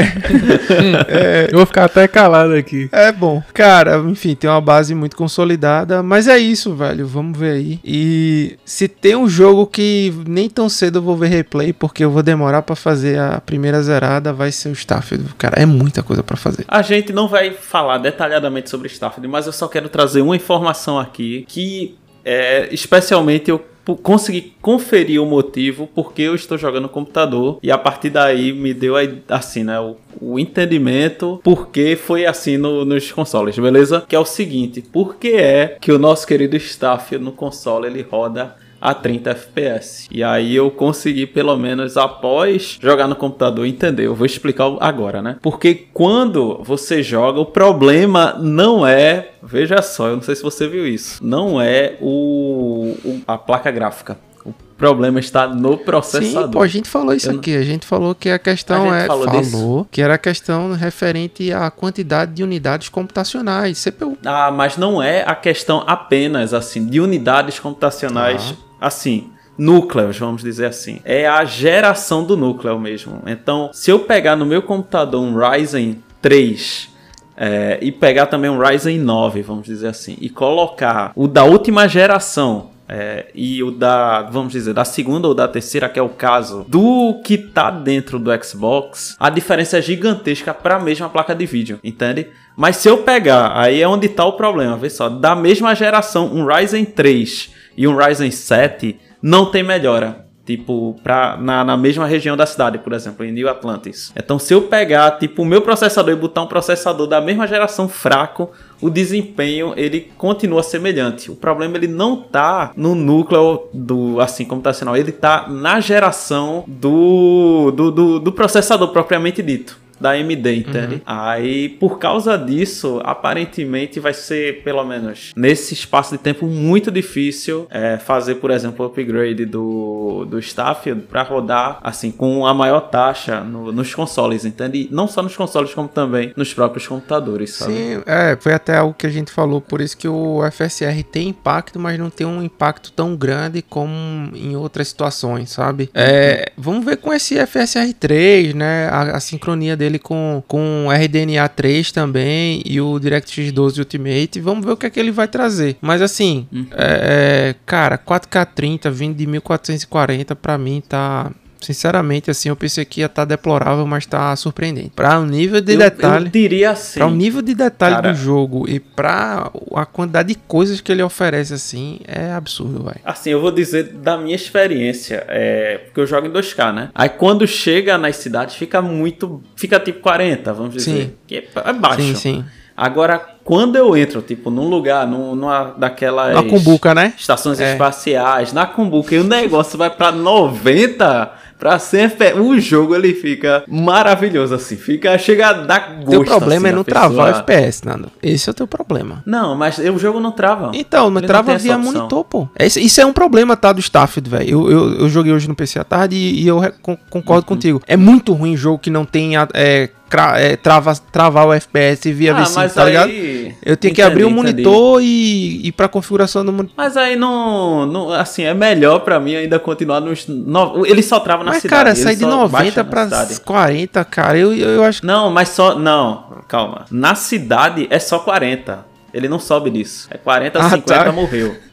é, Eu vou ficar até calado aqui. É bom. Cara, enfim, tem uma base muito consolidada, mas é isso, velho. Vamos ver aí. E se tem um jogo que nem tão cedo eu vou ver replay, porque eu vou demorar para fazer a primeira zerada, vai ser o Starfield. Cara, é muita coisa para fazer. A gente não vai falar detalhadamente sobre Starfield, mas eu só quero trazer uma informação aqui que é, especialmente eu consegui conferir o motivo porque eu estou jogando no computador e a partir daí me deu assim, né, o, o entendimento porque foi assim no, nos consoles, beleza? Que é o seguinte, por que é que o nosso querido staff no console ele roda a 30 FPS. E aí eu consegui, pelo menos após jogar no computador, entender. Eu vou explicar agora, né? Porque quando você joga, o problema não é. Veja só, eu não sei se você viu isso. Não é o, o a placa gráfica O problema está no processador. Sim, pô, a gente falou isso Eu aqui. A gente falou que a questão a é. Falou, falou que era a questão referente à quantidade de unidades computacionais. CPU. Ah, mas não é a questão apenas assim de unidades computacionais. Ah assim, núcleos, vamos dizer assim. É a geração do núcleo mesmo. Então, se eu pegar no meu computador um Ryzen 3 é, e pegar também um Ryzen 9, vamos dizer assim, e colocar o da última geração é, e o da, vamos dizer, da segunda ou da terceira, que é o caso do que tá dentro do Xbox, a diferença é gigantesca para a mesma placa de vídeo, entende? Mas se eu pegar, aí é onde tá o problema, vê só, da mesma geração, um Ryzen 3 e um Ryzen 7 não tem melhora. Tipo, pra, na, na mesma região da cidade, por exemplo, em New Atlantis. Então, se eu pegar, tipo, o meu processador e botar um processador da mesma geração fraco, o desempenho ele continua semelhante. O problema ele não tá no núcleo do assim como tá ele tá na geração do, do, do, do processador propriamente dito da AMD, entende? Uhum. Aí, por causa disso, aparentemente vai ser, pelo menos nesse espaço de tempo, muito difícil é, fazer, por exemplo, o upgrade do, do Starfield para rodar, assim, com a maior taxa no, nos consoles, entende? E não só nos consoles, como também nos próprios computadores, sabe? Sim, é, foi até algo que a gente falou, por isso que o FSR tem impacto, mas não tem um impacto tão grande como em outras situações, sabe? É, vamos ver com esse FSR 3, né? A, a sincronia dele com, com RDNA 3 também e o DirectX 12 Ultimate. Vamos ver o que é que ele vai trazer. Mas assim, uhum. é, é cara, 4K30 vindo de 1440 para mim tá Sinceramente, assim, eu pensei que ia estar tá deplorável, mas tá surpreendente. Para o nível de eu, detalhe. Eu diria assim. Para o nível de detalhe cara, do jogo e para a quantidade de coisas que ele oferece, assim, é absurdo, vai. Assim, eu vou dizer da minha experiência, é, porque eu jogo em 2K, né? Aí quando chega nas cidades, fica muito. Fica tipo 40, vamos dizer. Sim. Que é, é baixo. Sim, sim. Agora, quando eu entro, tipo, num lugar, num, numa daquelas. Na Cumbuca, né? Estações é. espaciais, na Cumbuca, e o negócio vai pra 90 Pra ser o jogo ele fica maravilhoso assim, fica chega a dar gosto. Teu problema assim, é não travar o FPS, Nando. Esse é o teu problema. Não, mas o jogo não trava. Então, não ele trava não via monitor, pô. Esse, isso é um problema, tá, do Starfield, velho. Eu, eu, eu, joguei hoje no PC à tarde e, e eu concordo uhum. contigo. É muito ruim jogo que não tem é, é, trava, travar o FPS via ah, V5, tá aí... ligado? Eu tenho entendi, que abrir o monitor e ir pra configuração do monitor. Mas aí não, não. Assim, é melhor pra mim ainda continuar nos. No... Ele só trava na mas, cidade. Cara, sai de 90 pra 40, cara. Eu, eu, eu acho Não, mas só. Não, calma. Na cidade é só 40. Ele não sobe disso. É 40, ah, 50, tá. morreu. [laughs]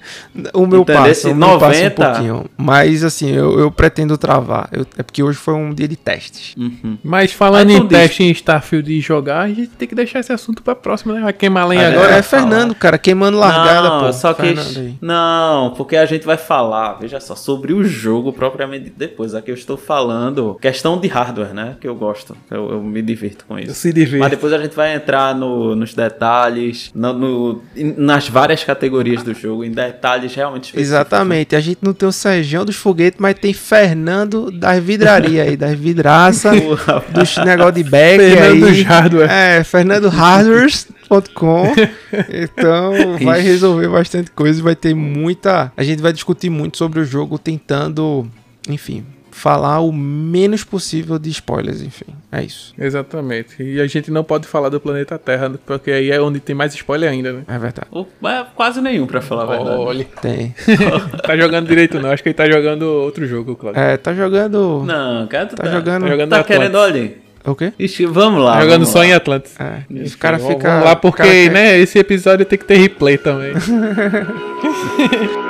O meu Entendeu? passa, o 90... passa um pouquinho. Mas assim, eu, eu pretendo travar. Eu, é porque hoje foi um dia de testes. Uhum. Mas falando em teste em Starfield e jogar, a gente tem que deixar esse assunto pra próxima, né? Vai queimar lenha ah, agora. É, é Fernando, cara, queimando largada, não, pô. Só que. Não, porque a gente vai falar, veja só, sobre o jogo propriamente depois. Aqui eu estou falando questão de hardware, né? Que eu gosto. Eu, eu me divirto com isso. Eu se divirto. Mas depois a gente vai entrar no, nos detalhes, no, no, nas várias categorias do jogo, em detalhes detalhes realmente específicos. Exatamente. A gente não tem o Sergião dos foguetes, mas tem Fernando das vidrarias aí, das vidraças, [laughs] dos negócio de back Fernando aí. Hardware. É, Fernando Hardwares.com. [laughs] Então vai resolver bastante coisa, vai ter muita, a gente vai discutir muito sobre o jogo tentando, enfim, falar o menos possível de spoilers, enfim. É isso. Exatamente. E a gente não pode falar do planeta Terra, porque aí é onde tem mais spoiler ainda, né? É verdade. é quase nenhum, pra falar a verdade. Olha. Tem. [laughs] tá jogando direito não, acho que ele tá jogando outro jogo, Claudio. É, tá jogando... Não, cara, tu tá, tá jogando... Tá, jogando tá querendo, olha... O quê? Ixi, vamos lá. Tá jogando vamos só lá. em Atlantis. É, os caras ficam... Vamos lá, porque, cara... né, esse episódio tem que ter replay também. [laughs]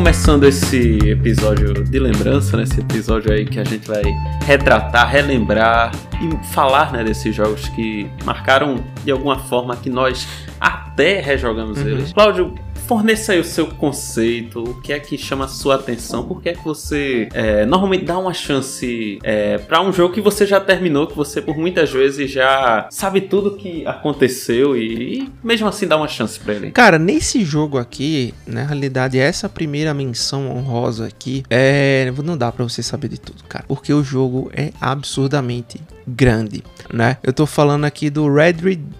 começando esse episódio de lembrança, né? Esse episódio aí que a gente vai retratar, relembrar e falar, né, desses jogos que marcaram de alguma forma que nós até rejogamos uhum. eles. Cláudio, forneça aí o seu conceito, o que é que chama a sua atenção, por que é que você é, normalmente dá uma chance é, para um jogo que você já terminou, que você por muitas vezes já sabe tudo que aconteceu e, e mesmo assim dá uma chance para ele. Cara, nesse jogo aqui, na realidade, essa primeira menção honrosa aqui, é, não dá para você saber de tudo, cara, porque o jogo é absurdamente grande, né? Eu tô falando aqui do Red,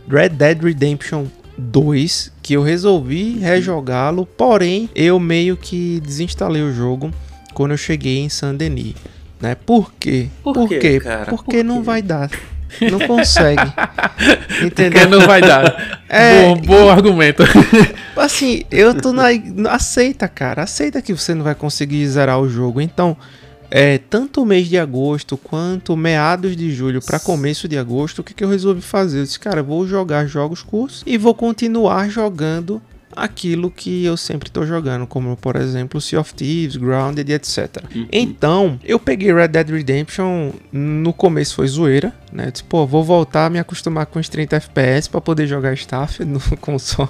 Red Dead Redemption 2 que eu resolvi rejogá-lo, porém eu meio que desinstalei o jogo quando eu cheguei em Saint Denis, né? Por quê? Por, Por quê? Cara? Porque Por não vai dar. Não consegue. [laughs] Entendeu? Porque não vai dar. [laughs] É, bom, bom argumento. [laughs] Assim, eu tô na. Aceita, cara. Aceita que você não vai conseguir zerar o jogo. Então, é, tanto o mês de agosto quanto meados de julho para começo de agosto, o que, que eu resolvi fazer? Eu disse, cara, vou jogar jogos curtos e vou continuar jogando aquilo que eu sempre estou jogando, como por exemplo Sea of Thieves, Grounded etc. Uhum. Então, eu peguei Red Dead Redemption, no começo foi zoeira, né? Eu disse, pô, vou voltar a me acostumar com os 30 FPS para poder jogar Staff [laughs] no console.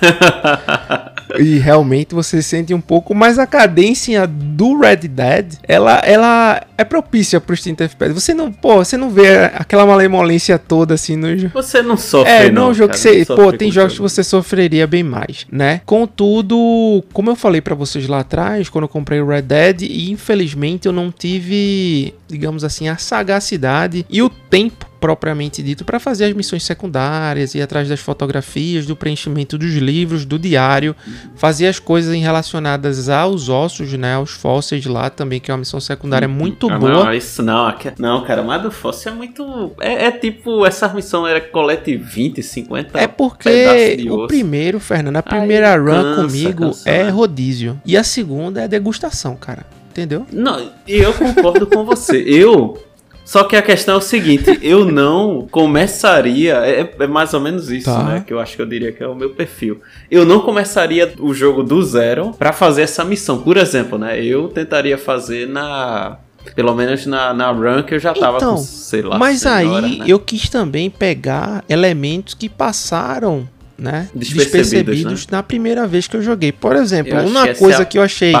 [laughs] e realmente você sente um pouco, mas a cadência do Red Dead, ela, ela é propícia pro 30 FPS. Você não, pô, você não vê aquela malemolência toda assim no jogo. Você não sofre, É, não. não, jogo cara, que você, pô, tem jogos que você sofreria bem mais, né? Contudo, como eu falei pra vocês lá atrás, quando eu comprei o Red Dead, e infelizmente eu não tive, digamos assim, a sagacidade e o tempo propriamente dito para fazer as missões secundárias, ir atrás das fotografias, do preenchimento dos livros, do diário, fazer as coisas em relacionadas aos ossos, né, aos fósseis lá também, que é uma missão secundária muito Ah, boa. Não, isso não. aque- Não, cara, mas do Fóssil é muito. É, é tipo, essa missão era colete 20, 50. É porque de o osso. primeiro, Fernando, a Aí primeira run cansa, comigo cansa, é né? rodízio. E a segunda é degustação, cara. Entendeu? Não, e eu concordo com você. Eu. Só que a questão é o seguinte, eu não começaria, é, é mais ou menos isso, Tá. né? Que eu acho que eu diria que é o meu perfil. Eu não começaria o jogo do zero pra fazer essa missão. Por exemplo, né? Eu tentaria fazer na. Pelo menos na, na run que eu já tava Então, com, sei lá. Mas 100 aí horas, né? eu quis também pegar elementos que passaram, né? Despercebidos, Despercebidos na primeira vez que eu joguei. Por exemplo, Eu uma coisa é que eu achei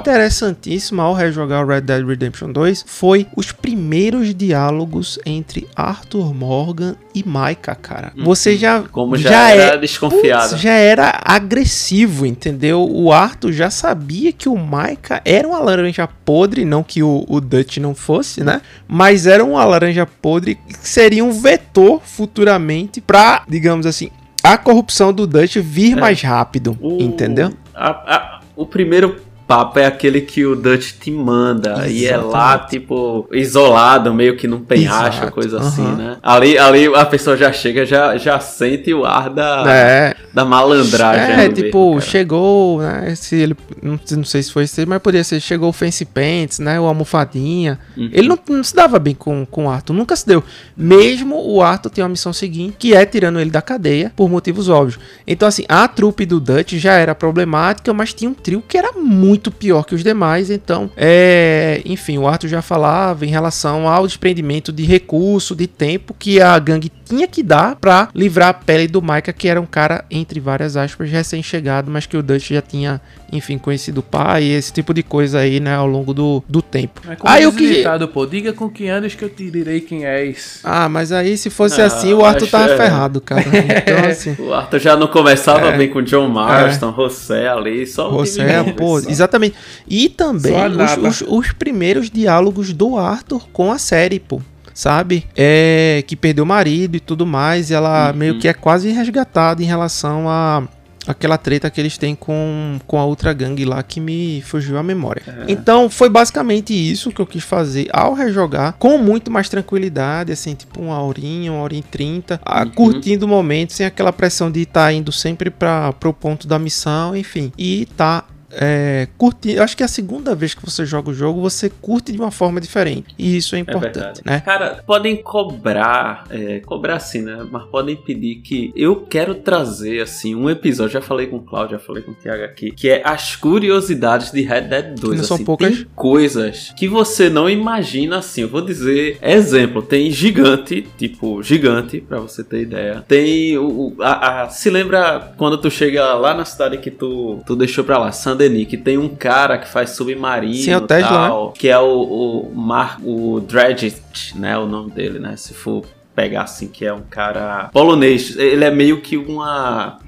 interessantíssima ao rejogar o Red Dead Redemption 2 foi os primeiros diálogos entre Arthur Morgan e Micah, cara. Você já. Como já, é- era desconfiado. Putz, já era agressivo, entendeu? O Arthur já sabia que o Micah era uma laranja podre, não que o, o Dutch não fosse, né? Mas era uma laranja podre que seria um vetor futuramente pra, digamos assim, a corrupção do Dutch vir É. mais rápido, O- entendeu? a- a- o primeiro papo é aquele que o Dutch te manda e é lá, Exatamente. tipo, isolado, meio que num penhasco, Exato, coisa aham. assim, né? Ali, ali a pessoa já chega, já, já sente o ar da, é, da malandragem. é tipo, mesmo, chegou, né? Se ele, não, não sei se foi esse, mas poderia ser, chegou o Fancy Pants, né? O Almofadinha. Uhum. Ele não, não se dava bem com, com o Arthur, nunca se deu. Mesmo o Arthur tem uma missão seguinte, que é tirando ele da cadeia, por motivos óbvios. Então, assim, a trupe do Dutch já era problemática, mas tinha um trio que era muito pior que os demais. Então, é. Enfim, o Arthur já falava em relação ao desprendimento de recurso, de tempo que a gangue tinha que dar pra livrar a pele do Micah, que era um cara, entre várias aspas, recém-chegado, mas que o Dutch já tinha, enfim, conhecido o pai, esse tipo de coisa aí, né, ao longo do, do tempo. É Aí o que. ditado, pô, diga com que anos que eu te direi quem és. Ah, mas aí se fosse Ah, assim, o Arthur acho- tava é. ferrado, cara. [laughs] Então, assim. O Arthur já não começava É. bem com John Marston, José ali, só o é, bom, pô, só. exatamente. E também os, os- os primeiros diálogos do Arthur com a série, pô. Sabe? É que perdeu o marido e tudo mais. E ela Uhum. meio que é quase resgatada em relação a aquela treta que eles têm com, com a outra gangue lá que me fugiu a memória. É. Então foi basicamente isso que eu quis fazer ao rejogar, com muito mais tranquilidade, assim, tipo uma horinha, uma hora e trinta, Uhum. curtindo o momento, sem aquela pressão de estar indo sempre para pro ponto da missão, enfim, e tá é, curtir. Eu acho que é a segunda vez que você joga o jogo, você curte de uma forma diferente. E isso é É importante, verdade. né? Cara, podem cobrar, é, cobrar assim, né? Mas podem pedir que eu quero trazer, assim, um episódio. Já falei com o Claudio, já falei com o Thiago aqui, que é as curiosidades de Red Dead 2. Não são assim, poucas. Tem coisas que você não imagina assim. Eu vou dizer, exemplo, tem gigante, tipo, gigante, pra você ter ideia. Tem o. o- a, a- se lembra quando tu chega lá na cidade que tu, tu deixou pra lá, Saint Denis, que tem um cara que faz submarino Sim, é o e Tesla, tal, que é o, o Mar, o Dredget, né, o nome dele, né, se for pegar assim, que é um cara polonês, ele é meio que uma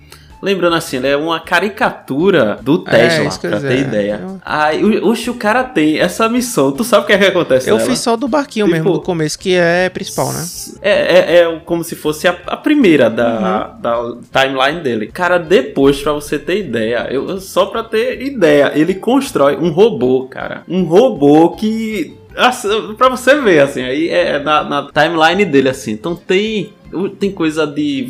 Lembrando assim, ele é uma caricatura do Tesla, isso que eu pra ter dizer. ideia. Eu- Aí, o- oxe, o cara tem essa missão. Tu sabe o que é que acontece Eu nela? fiz só do barquinho Tipo, mesmo do começo, que é principal, né? É, é, é como se fosse a, a primeira da, Uhum. da timeline dele. Cara, depois, pra você ter ideia, eu, eu- só pra ter ideia, ele constrói um robô, cara. Um robô que. Assim, pra você ver, assim, aí é na, na timeline dele, assim. Então tem. Tem coisa de,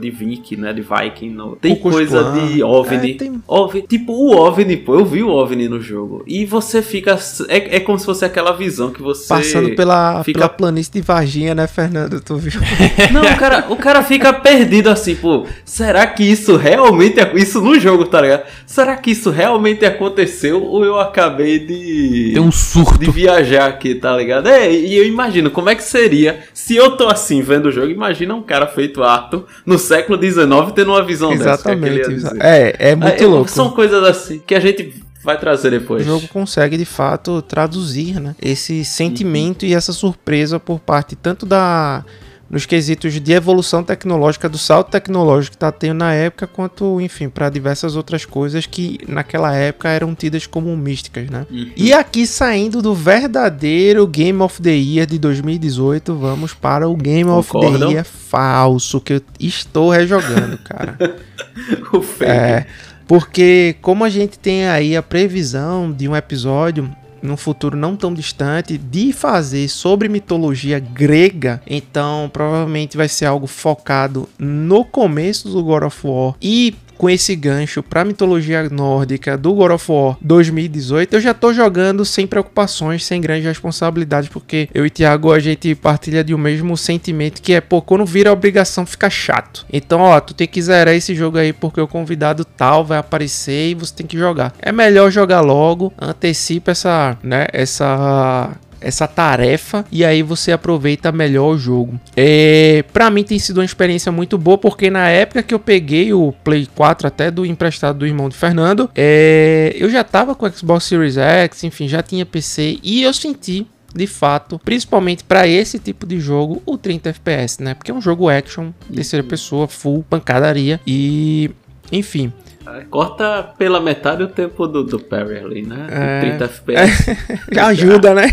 de Viking, né? De Viking. No, tem coisa de OVNI. É, tem- OVNI. Tipo o OVNI, pô. Eu vi o OVNI no jogo. E você fica. É, é como se fosse aquela visão que você. Passando pela, fica- pela planície de Varginha, né, Fernando? Tu viu? [laughs] Não, o cara, o cara fica perdido assim, pô. Será que isso realmente. Isso no jogo, tá ligado? Será que isso realmente aconteceu ou eu acabei de. Tem um surto. De viajar aqui, tá ligado? É, e eu imagino como é que seria se eu tô assim vendo o jogo. Imagina imagina um cara feito Arthur no século XIX tendo uma visão Exatamente. dessa. que é. É, é muito É, louco. São coisas assim que a gente vai trazer O depois. jogo consegue de fato traduzir, né, esse sentimento e essa surpresa por parte tanto da nos quesitos de evolução tecnológica do salto tecnológico que tá tendo na época, quanto, enfim, para diversas outras coisas que naquela época eram tidas como místicas, né? Uhum. E aqui saindo do verdadeiro Game of the Year de 2018, vamos para o Game of Concordam? the Year falso que eu estou rejogando, cara. [laughs] o fake. É, porque como a gente tem aí a previsão de um episódio num futuro não tão distante de fazer sobre mitologia grega, então provavelmente vai ser algo focado no começo do God of War e com esse gancho pra mitologia nórdica do God of War 2018, eu já tô jogando sem preocupações, sem grandes responsabilidades, porque eu e Thiago a gente partilha de um mesmo sentimento que é, pô, quando vira obrigação fica chato. Então, ó, tu tem que zerar esse jogo aí porque o convidado tal vai aparecer e você tem que jogar. É melhor jogar logo, antecipa essa, né, essa essa tarefa e aí você aproveita melhor o jogo. É, para mim tem sido uma experiência muito boa porque na época que eu peguei o Play 4 até do emprestado do irmão de Fernando, é, eu já tava com o Xbox Series X, enfim, já tinha PC e eu senti de fato, principalmente para esse tipo de jogo, o 30 FPS, né? Porque é um jogo action, terceira pessoa, full pancadaria e enfim, Corta pela metade o tempo do, do Perry ali, né? É. 30 FPS. [laughs] Já ajuda, né?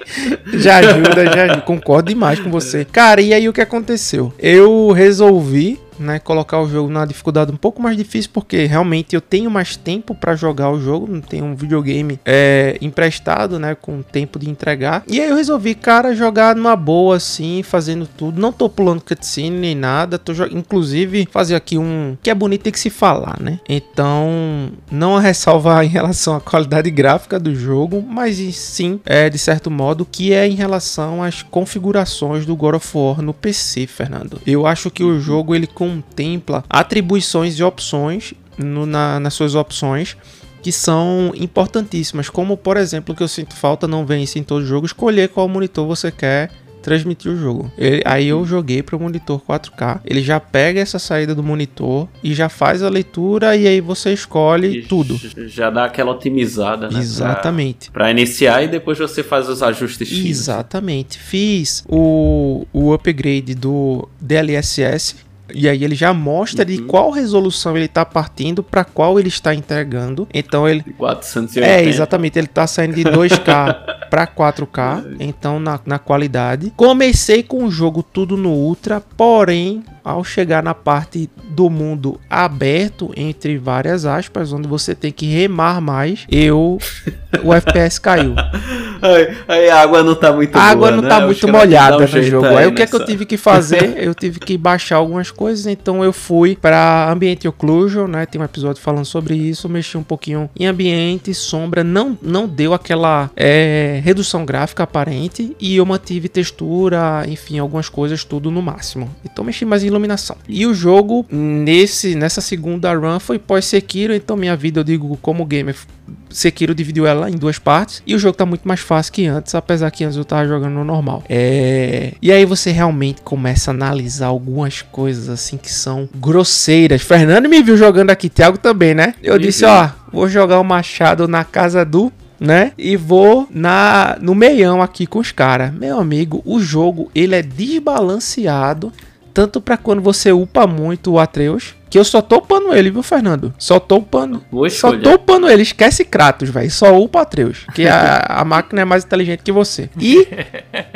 [laughs] já ajuda, já ajuda. Concordo demais com você. Cara, e aí o que aconteceu? Eu resolvi, né, colocar o jogo na dificuldade um pouco mais difícil, porque realmente eu tenho mais tempo pra jogar o jogo, não tenho um videogame é, emprestado, né, com tempo de entregar. E aí eu resolvi, cara, jogar numa boa, assim, fazendo tudo. Não tô pulando cutscene nem nada, tô inclusive fazer aqui um que é bonito tem que se falar, né? Então, não a ressalva [laughs] em relação à qualidade gráfica do jogo, mas sim, é de certo modo, que é em relação às configurações do God of War no PC, Fernando. Eu acho que o jogo ele contempla atribuições e opções no- na- nas suas opções que são importantíssimas, como por exemplo, que eu sinto falta, não vem isso em todo jogo, escolher qual monitor você quer transmitir o jogo. Ele- aí eu joguei para o monitor 4K, ele já pega essa saída do monitor e já faz a leitura e aí você escolhe tudo. J- Já dá aquela otimizada, né? Exatamente. Pra iniciar e depois você faz os ajustes. Exatamente. Fiz o, o upgrade do DLSS. E aí ele já mostra de qual resolução ele está partindo para qual ele está entregando. Então ele 480. É, exatamente. Ele tá saindo de 2K [laughs] pra 4K, então na, na qualidade. Comecei com o jogo tudo no Ultra, porém, ao chegar na parte do mundo aberto, entre várias aspas, onde você tem que remar mais, eu. O FPS caiu. [laughs] Aí, a água não tá muito A água boa, não né? tá muito molhada no jeito jogo. aí Aí o que é que eu tive que fazer? [laughs] Eu tive que baixar algumas coisas, então eu fui para Ambient Occlusion, né? Tem um episódio falando sobre isso, mexi um pouquinho em ambiente, sombra, não não deu aquela é, redução gráfica aparente e eu mantive textura, enfim, algumas coisas tudo no máximo. Então mexi mais em iluminação. E o jogo nesse nessa segunda run foi pós Sekiro, então minha vida eu digo como gamer Sekiro dividiu ela em duas partes e o jogo tá muito mais fácil que antes, apesar que antes eu tava jogando no normal. É... E aí você realmente começa a analisar algumas coisas assim que são grosseiras. Fernando me viu jogando aqui, Thiago também, né? Eu Me disse, ó, vou jogar o machado na casa do né? E vou na no meião aqui com os caras. Meu amigo, o jogo ele é desbalanceado tanto pra quando você upa muito o Atreus, que eu só tô upando ele, viu, Fernando? Só tô upando. Boa Só escolha. tô upando ele, esquece Kratos, velho. Só upa Atreus. Que a, a máquina é mais inteligente que você. E,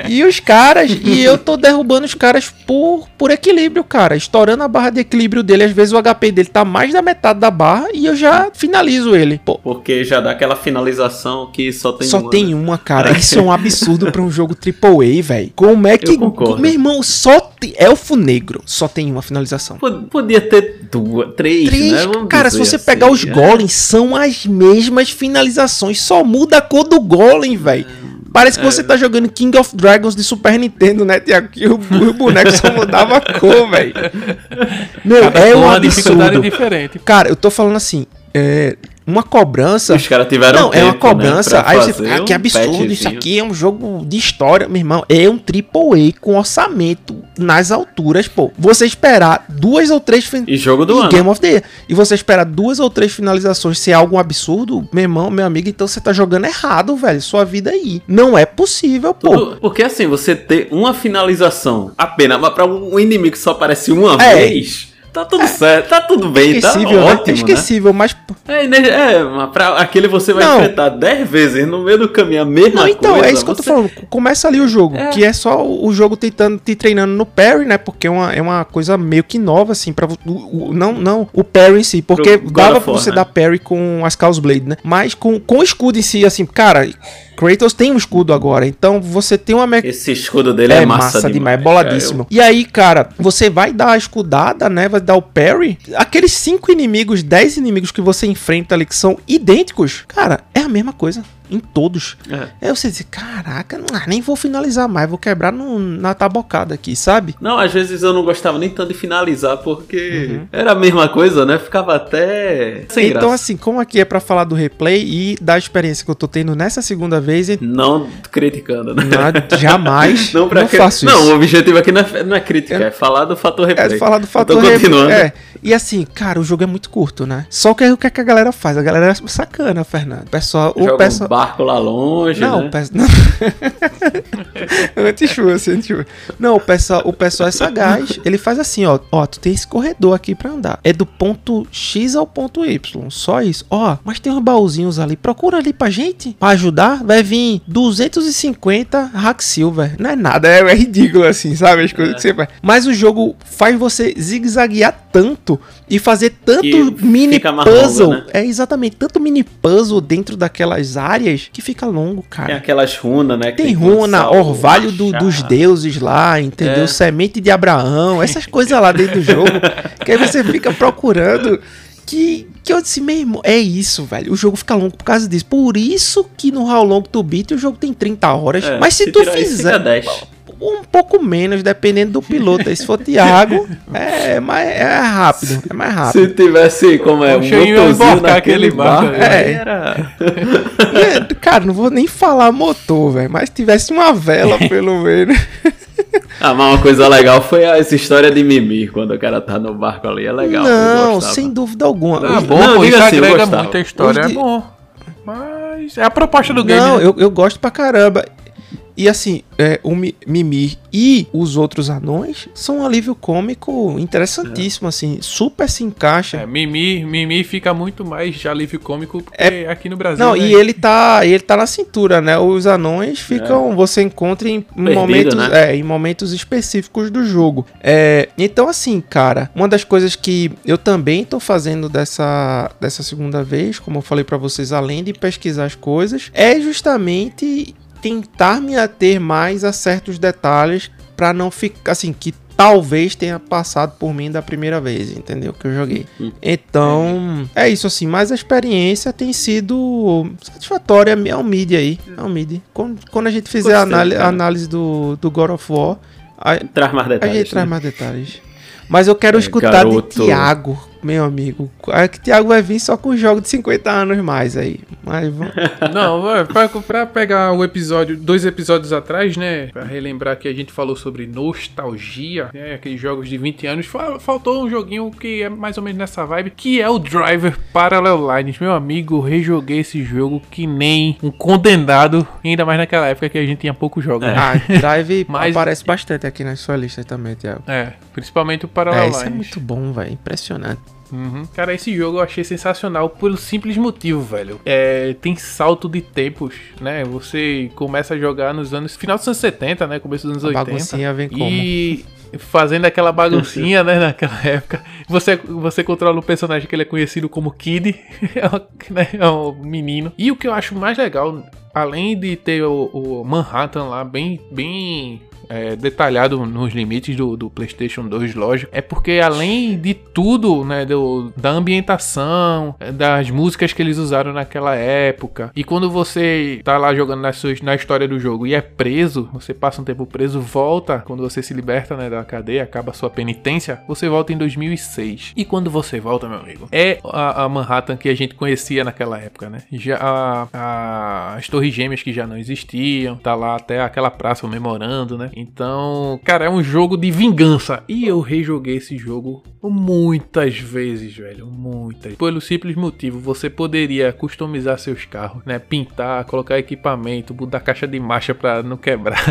e os caras, e eu tô derrubando os caras por, por equilíbrio, cara. Estourando a barra de equilíbrio dele. Às vezes o HP dele tá mais da metade da barra e eu já finalizo ele. Pô, Porque já dá aquela finalização que só tem só uma. tem né? uma, cara. Isso é um absurdo pra um jogo AAA, velho. Como é que. Meu irmão, só tem. Elfo Negro só tem uma finalização. Pod- Podia ter duas, três, Três, né? Vamos cara, se você assim, pegar os é. golems, são as mesmas finalizações, só muda a cor do golem, velho. Parece É. que você tá jogando King of Dragons de Super Nintendo, né, Tiago? Que o, o boneco só mudava a cor, velho. Meu, Cada é um uma dificuldade absurdo. diferente. Cara, eu tô falando assim, é, uma cobrança. Os caras tiveram Não, é uma tempo, né, cobrança. pra aí você fala, ah, que um absurdo, isso aqui é um jogo de história, meu irmão. É um AAA com orçamento nas alturas, pô. Você esperar duas ou três fin- E jogo do e ano. Game of the Year. E você esperar duas ou três finalizações ser algo absurdo, meu irmão, meu amigo, então você tá jogando errado, velho. Sua vida aí. Não é possível, pô. Tudo- porque assim, você ter uma finalização apenas, mas pra um inimigo que só aparece uma É. vez, tá tudo certo, tá tudo bem, tá né? ótimo, né? Esquecível, mas É, né, é, mas pra aquele você vai Não. enfrentar 10 vezes no meio do caminho a mesma Não, então, coisa. é isso que eu tô você- falando. Começa ali o jogo, É. que é só o jogo tentando te treinando no parry, né? Porque é uma, é uma coisa meio que nova, assim, pra o, o- não, não o parry em si, porque dava pra você né? dar parry com as Chaos Blade, né? Mas com, com o escudo em si, assim, cara, Kratos tem um escudo agora, então você tem uma mecânica. Esse escudo dele é, É massa, massa, demais, é cara. boladíssimo. E aí, cara, você vai dar a escudada, né? Vai dar o parry. Aqueles cinco inimigos, 10 inimigos que você enfrenta ali que são idênticos, cara, é a mesma coisa. Em todos. É. Aí você diz, caraca, não, nem vou finalizar mais, vou quebrar no- na tabocada aqui, sabe? Não, às vezes eu não gostava nem tanto de finalizar, porque Uhum. era a mesma coisa, né? Ficava até sem então, graça. assim, como aqui é pra falar do replay e da experiência que eu tô tendo nessa segunda vez, e- Não criticando, né? não, jamais [laughs] Não, pra não cri- faço Não, isso. o objetivo aqui não é, não é crítica, é, falar do fator replay. É falar do fator tô replay. continuando. É. E assim, cara, o jogo é muito curto, né? Só que aí o que, é que a galera faz? A galera é sacana, Fernando. O pessoal. O pessoal... um barco lá longe, Não, né? o pessoal. [laughs] Anti-chuva, assim, anti-chuva. Não, o pessoal, o pessoal é sagaz. Ele faz assim, ó. Ó, tu tem esse corredor aqui pra andar. É do ponto X ao ponto Y. Só isso. Ó, mas tem uns baúzinhos ali. Procura ali pra gente. Pra ajudar. Vai vir 250 Hack Silver. Não é nada. É, é ridículo, assim, sabe? As coisas que você faz. Mas o jogo faz você zigue-zaguear tanto e fazer tanto Que mini longo, puzzle. né? É exatamente. Tanto mini puzzle dentro daquelas áreas que fica longo, cara. Tem aquelas runas, né? Tem que runa, orvalho do- dos deuses lá, entendeu? É. Semente de Abraão, essas coisas lá dentro do jogo. que aí você fica procurando. Que, que eu disse mesmo, é isso, velho. O jogo fica longo por causa disso. Por isso que no How Long to Beat o jogo tem 30 horas. É, mas se, tu tirar isso, fizer fica 10. Um pouco menos, dependendo do piloto. Aí se for Thiago, [laughs] é, mais, é rápido. É mais rápido. Se tivesse como é, O um motorzinho naquele aí É. era... E, é, cara, não vou nem falar motor, velho. Mas se tivesse uma vela, [laughs] pelo menos. Ah, mas uma coisa legal foi essa história de Mimir, quando o cara tá no barco ali, é legal. não, sem dúvida alguma. Ah, bom, Não, pô, diga isso assim, eu agrega gostava. muito a história, Os é de- bom. Mas é a proposta do game. Não, né? eu, eu gosto pra caramba. E assim, é, o Mi- Mimir e os outros anões são um alívio cômico interessantíssimo, assim. Super se encaixa. É, Mimi, Mimi fica muito mais de alívio cômico porque aqui no Brasil. Não, né? e ele tá, ele tá na cintura, né? Os anões ficam, você encontra em momentos, né? é, em momentos específicos do jogo. É, então assim, cara, uma das coisas que eu também tô fazendo dessa, dessa segunda vez, como eu falei pra vocês, além de pesquisar as coisas, é justamente tentar me ater mais a certos detalhes pra não ficar assim que talvez tenha passado por mim da primeira vez, entendeu? Que eu joguei. Então, é isso assim, mas a experiência tem sido satisfatória, é um mid aí, é um mid. Quando, quando a gente fizer a análise, do, do God of War, a, Traz mais a detalhes. gente traz né? mais detalhes. Mas eu quero É, escutar garoto. de Thiago, meu amigo. É que Thiago vai vir só com jogos de 50 anos mais aí. Mas vamos... [laughs] Não, é, pra, pra pegar o episódio, dois episódios atrás, né? Pra relembrar que a gente falou sobre nostalgia, né? Aqueles jogos de 20 anos. fa- Faltou um joguinho que é mais ou menos nessa vibe, que é o Driver Parallel Lines. Meu amigo, rejoguei esse jogo que nem um condenado, ainda mais naquela época que a gente tinha poucos jogos. né? Ah, [laughs] Drive Mas- aparece bastante aqui na sua lista também, Thiago. É, principalmente o Parallel É, Lines. isso é muito bom, velho. Impressionante. Uhum. Cara, esse jogo eu achei sensacional pelo simples motivo, velho. É, tem salto de tempos, né? Você começa a jogar nos anos. Final dos anos 70, né? Começo dos anos A 80. baguncinha vem como? E fazendo aquela baguncinha, [laughs] né? Naquela época. Você, você controla um personagem que ele é conhecido como Kid. [laughs] é, um, né, é um menino. E o que eu acho mais legal, além de ter o, o Manhattan lá bem, bem é, detalhado nos limites do, do, PlayStation 2, lógico, é porque além de tudo, né, do, da ambientação, das músicas que eles usaram naquela época, e quando você tá lá jogando suas, na história do jogo e é preso, você passa um tempo preso, volta, quando você se liberta né, da cadeia, acaba sua penitência, você volta em 2006. E quando você volta, meu amigo, é a, a Manhattan que a gente conhecia naquela época, né? Já a, a, as Torres Gêmeas que já não existiam, tá lá até aquela praça memorando, né? Então, cara, é um jogo de vingança. E eu rejoguei esse jogo muitas vezes, velho. Muitas. Pelo simples motivo, você poderia customizar seus carros, né? Pintar, colocar equipamento, mudar caixa de marcha pra não quebrar.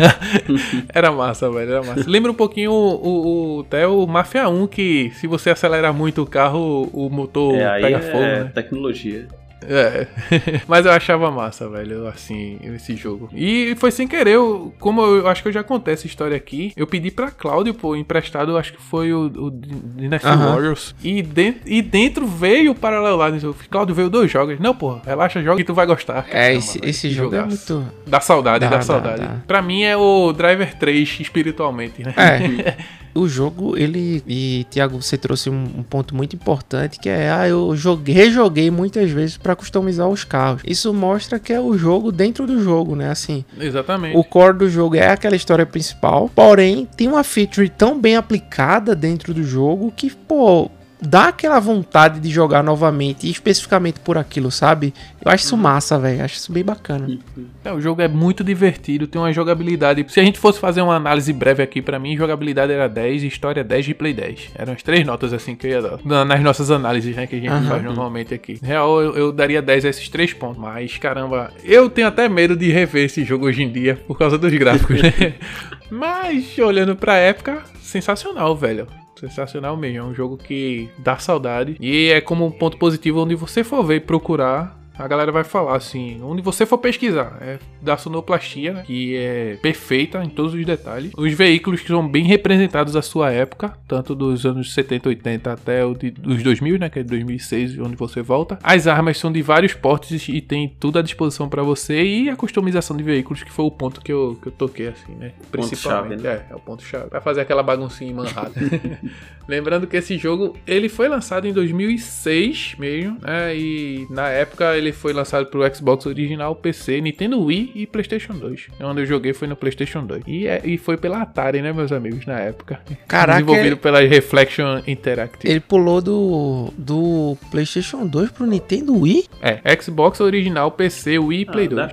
[laughs] era massa, velho. Era massa. Lembra um pouquinho o, o, o, até o Mafia 1, que se você acelerar muito o carro, o motor é, pega fogo. É né? tecnologia. É. [laughs] Mas eu achava massa, velho, assim, esse jogo. E foi sem querer, eu, como eu acho que eu já contei essa história aqui, eu pedi pra Cláudio, pô, emprestado, acho que foi o, o Dynasty uhum. Warriors. E, de, e dentro veio o Parallel Lines. Cláudio veio dois jogos. Não, pô, relaxa, joga que tu vai gostar. É, esse, esse jogo é muito. Dá saudade, dá, dá saudade. Dá. Pra mim é o Driver 3 espiritualmente, né? É. [laughs] o jogo, ele. E, Thiago, você trouxe um, um, ponto muito importante que é: ah, eu joguei, rejoguei muitas vezes para customizar os carros. Isso mostra que é o jogo dentro do jogo, né? Assim. Exatamente. O core do jogo é aquela história principal, porém, tem uma feature tão bem aplicada dentro do jogo que, pô, dá aquela vontade de jogar novamente, especificamente por aquilo, sabe? Eu acho isso uhum. massa, velho. Acho isso bem bacana. É, o jogo é muito divertido, tem uma jogabilidade. Se a gente fosse fazer uma análise breve aqui, para mim, jogabilidade era 10, história 10 e play 10. Eram as três notas assim que eu ia dar. Nas nossas análises, né, que a gente uhum. faz normalmente aqui. Real, eu, eu, daria 10 a esses três pontos. Mas, caramba, eu tenho até medo de rever esse jogo hoje em dia por causa dos gráficos, né? [laughs] mas, olhando pra época, sensacional, velho sensacional mesmo. É um jogo que dá saudade. E é como um ponto positivo onde você for ver e procurar a galera vai falar assim, onde você for pesquisar, é da sonoplastia, né, que é perfeita em todos os detalhes. Os veículos que são bem representados à sua época, tanto dos anos 70, 80 até o de, dos 2000, né, que é 2006, onde você volta. As armas são de vários portes e tem tudo à disposição para você e a customização de veículos, que foi o ponto que eu, que eu toquei assim, né, principalmente. Ponto -chave, né? É, é o ponto chave. Para fazer aquela baguncinha em Manhattan. [laughs] Lembrando que esse jogo, ele foi lançado em 2006 mesmo, né, e na época ele foi lançado pro Xbox original, PC, Nintendo Wii e PlayStation 2. Onde eu joguei foi no PlayStation 2. E, é, e foi pela Atari, né, meus amigos, na época. Caraca. Desenvolvido ele... pela Reflection Interactive. Ele pulou do, do PlayStation 2 pro Nintendo Wii? É, Xbox original, PC, Wii e Play ah, 2.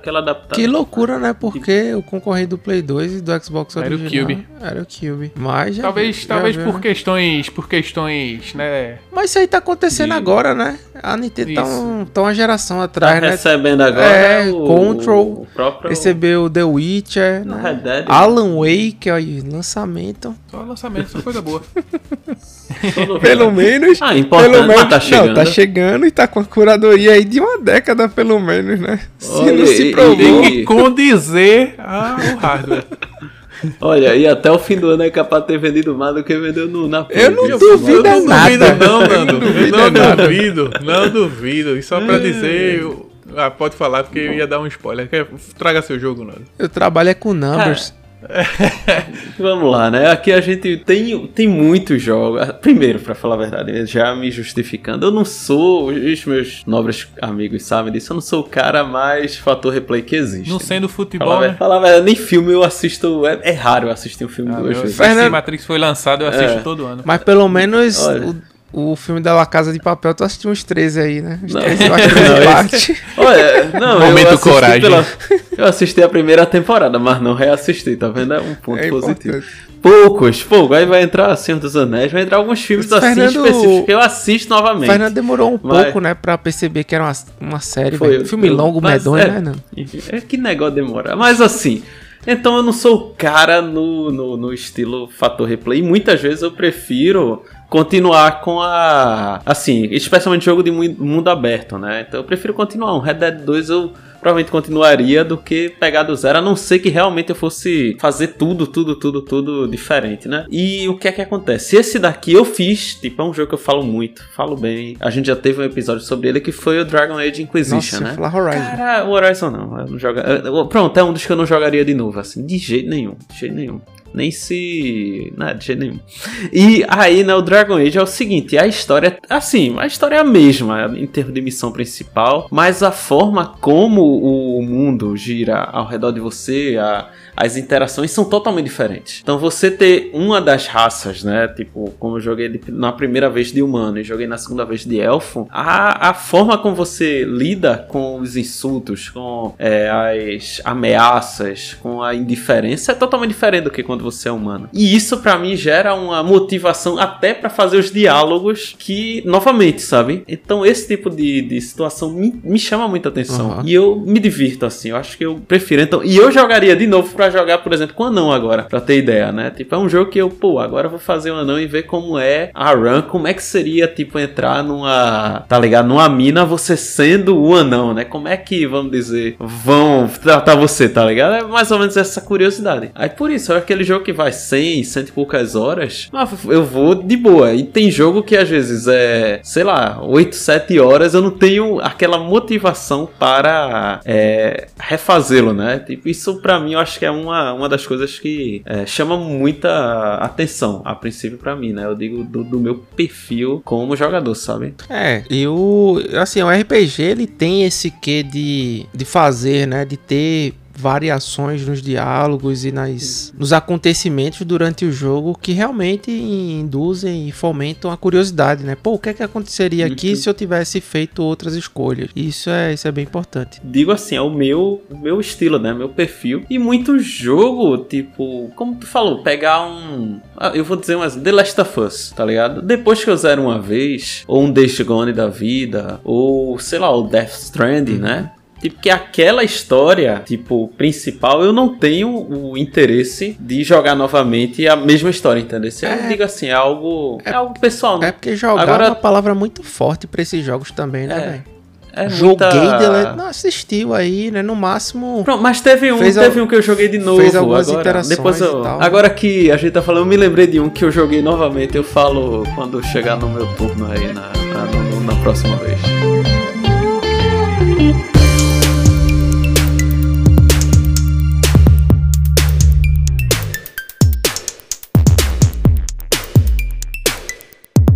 Que loucura, né? Porque o concorrente do Play 2 e do Xbox original era o Cube. Era o Cube. Mas já talvez, já talvez viu, por né? questões, por questões, né? Mas isso aí tá acontecendo de... agora, né? A Nintendo tá, um, tá uma geração atrás, tá né? recebendo agora é, o, Control, o próprio... recebeu The Witcher, né? Dead, Alan Wake, aí, lançamento. Só lançamento, só coisa boa. [laughs] pelo menos. Ah, importante, pelo menos, tá chegando. Não, tá chegando e tá com a curadoria aí de uma década, pelo menos, né? Se Olha, não se provou. Tem que condizer ao hardware. Olha, e até o fim do ano é capaz de ter vendido mais do que vendeu no, na Eu não duvido eu não nada. Duvido, não, Nando. Não, não duvido, não duvido. E só pra dizer, ah, pode falar, porque eu ia dar um spoiler. Traga seu jogo, Nando. Eu trabalho é com numbers. [laughs] Vamos lá, né? Aqui a gente tem, tem muitos jogos. Primeiro, para falar a verdade, já me justificando, eu não sou, os meus nobres amigos sabem disso, eu não sou o cara mais fator replay que existe. Não sendo futebol, falar, né? Falar a verdade, nem filme eu assisto, é, é raro eu assistir um filme ah, duas vezes. Se Matrix foi lançado, eu assisto é. todo ano. Mas pelo menos Olha, o filme da La Casa de Papel, tu assistiu uns 13 aí, né? Uns não. 13 eu acho [laughs] não, parte. Olha, não, Momento eu coragem. Pela... Eu assisti a primeira temporada, mas não reassisti, tá vendo? É um ponto é positivo. Poucos, pouco. Aí vai entrar Senhor dos Anéis, vai entrar alguns filmes assim Fernando... específicos que eu assisto novamente. O Fernando demorou um mas... pouco, né, pra perceber que era uma, uma série, Foi, filme eu, longo, medonho, é, né? Não? É que negócio demorar. Mas assim, então eu não sou o cara no, no, no estilo fator replay. Muitas vezes eu prefiro continuar com a. Assim, especialmente jogo de mundo aberto, né? Então eu prefiro continuar. Um Red Dead 2 eu provavelmente continuaria do que pegar do zero, a não ser que realmente eu fosse fazer tudo, tudo, tudo, tudo diferente, né? E o que é que acontece? Esse daqui eu fiz, tipo, é um jogo que eu falo muito, falo bem. A gente já teve um episódio sobre ele que foi o Dragon Age Inquisition, Nossa, né? Falar Horizon. Cara, o Horizon não, eu não joga... Pronto, é um dos que eu não jogaria de novo, assim, de jeito nenhum, de jeito nenhum. Nem se. Nada, de jeito nenhum. E aí, né, o Dragon Age é o seguinte: a história, assim, a história é a mesma em termos de missão principal, mas a forma como o mundo gira ao redor de você, a, as interações são totalmente diferentes. Então você ter uma das raças, né? Tipo, como eu joguei na primeira vez de humano e joguei na segunda vez de elfo, a, a forma como você lida com os insultos, com é, as ameaças, com a indiferença é totalmente diferente do que quando você é humano. E isso para mim gera uma motivação até para fazer os diálogos que, novamente, sabe? Então esse tipo de, de situação me, me chama muita atenção. Uhum. E eu me divirto assim. Eu acho que eu prefiro. Então, e eu jogaria de novo pra jogar, por exemplo, com anão agora, pra ter ideia, né? Tipo, é um jogo que eu, pô, agora vou fazer um anão e ver como é a run, como é que seria, tipo, entrar numa, tá ligado? Numa mina você sendo o anão, né? Como é que, vamos dizer, vão tratar você, tá ligado? É mais ou menos essa curiosidade. Aí por isso, é aquele jogo que vai 100, 100 e poucas horas, mas eu vou de boa. E tem jogo que às vezes é, sei lá, 8, 7 horas, eu não tenho aquela motivação para é, refazê-lo, né? Tipo, isso pra mim eu acho que é uma, uma das coisas que é, chama muita atenção, a princípio, para mim, né? Eu digo do, do, meu perfil como jogador, sabe? É, e o. Assim, o RPG ele tem esse quê de, de fazer, né? De ter variações nos diálogos e nas, nos acontecimentos durante o jogo que realmente induzem e fomentam a curiosidade, né? Pô, o que é que aconteceria aqui uhum. se eu tivesse feito outras escolhas? Isso é, isso é bem importante. Digo assim, é o meu, o meu estilo, né? Meu perfil. E muito jogo, tipo, como tu falou, pegar um. Ah, eu vou dizer umas The Last of Us, tá ligado? Depois que eu zero uma vez, ou um Days Gone da vida, ou sei lá, o Death Stranding, né? Tipo, que aquela história, tipo, principal, eu não tenho o interesse de jogar novamente a mesma história, entendeu? Se é, eu digo assim, é algo, é, é algo pessoal, né? É porque jogar Agora, é uma palavra muito forte para esses jogos também, né, é. velho? É joguei muita... não assistiu aí, né? No máximo. Pronto, mas teve um, teve um que eu joguei de novo. Fez algumas agora, interações depois eu, Agora que a gente tá falando, eu me lembrei de um que eu joguei novamente. Eu falo quando chegar no meu turno aí na, na, na próxima vez.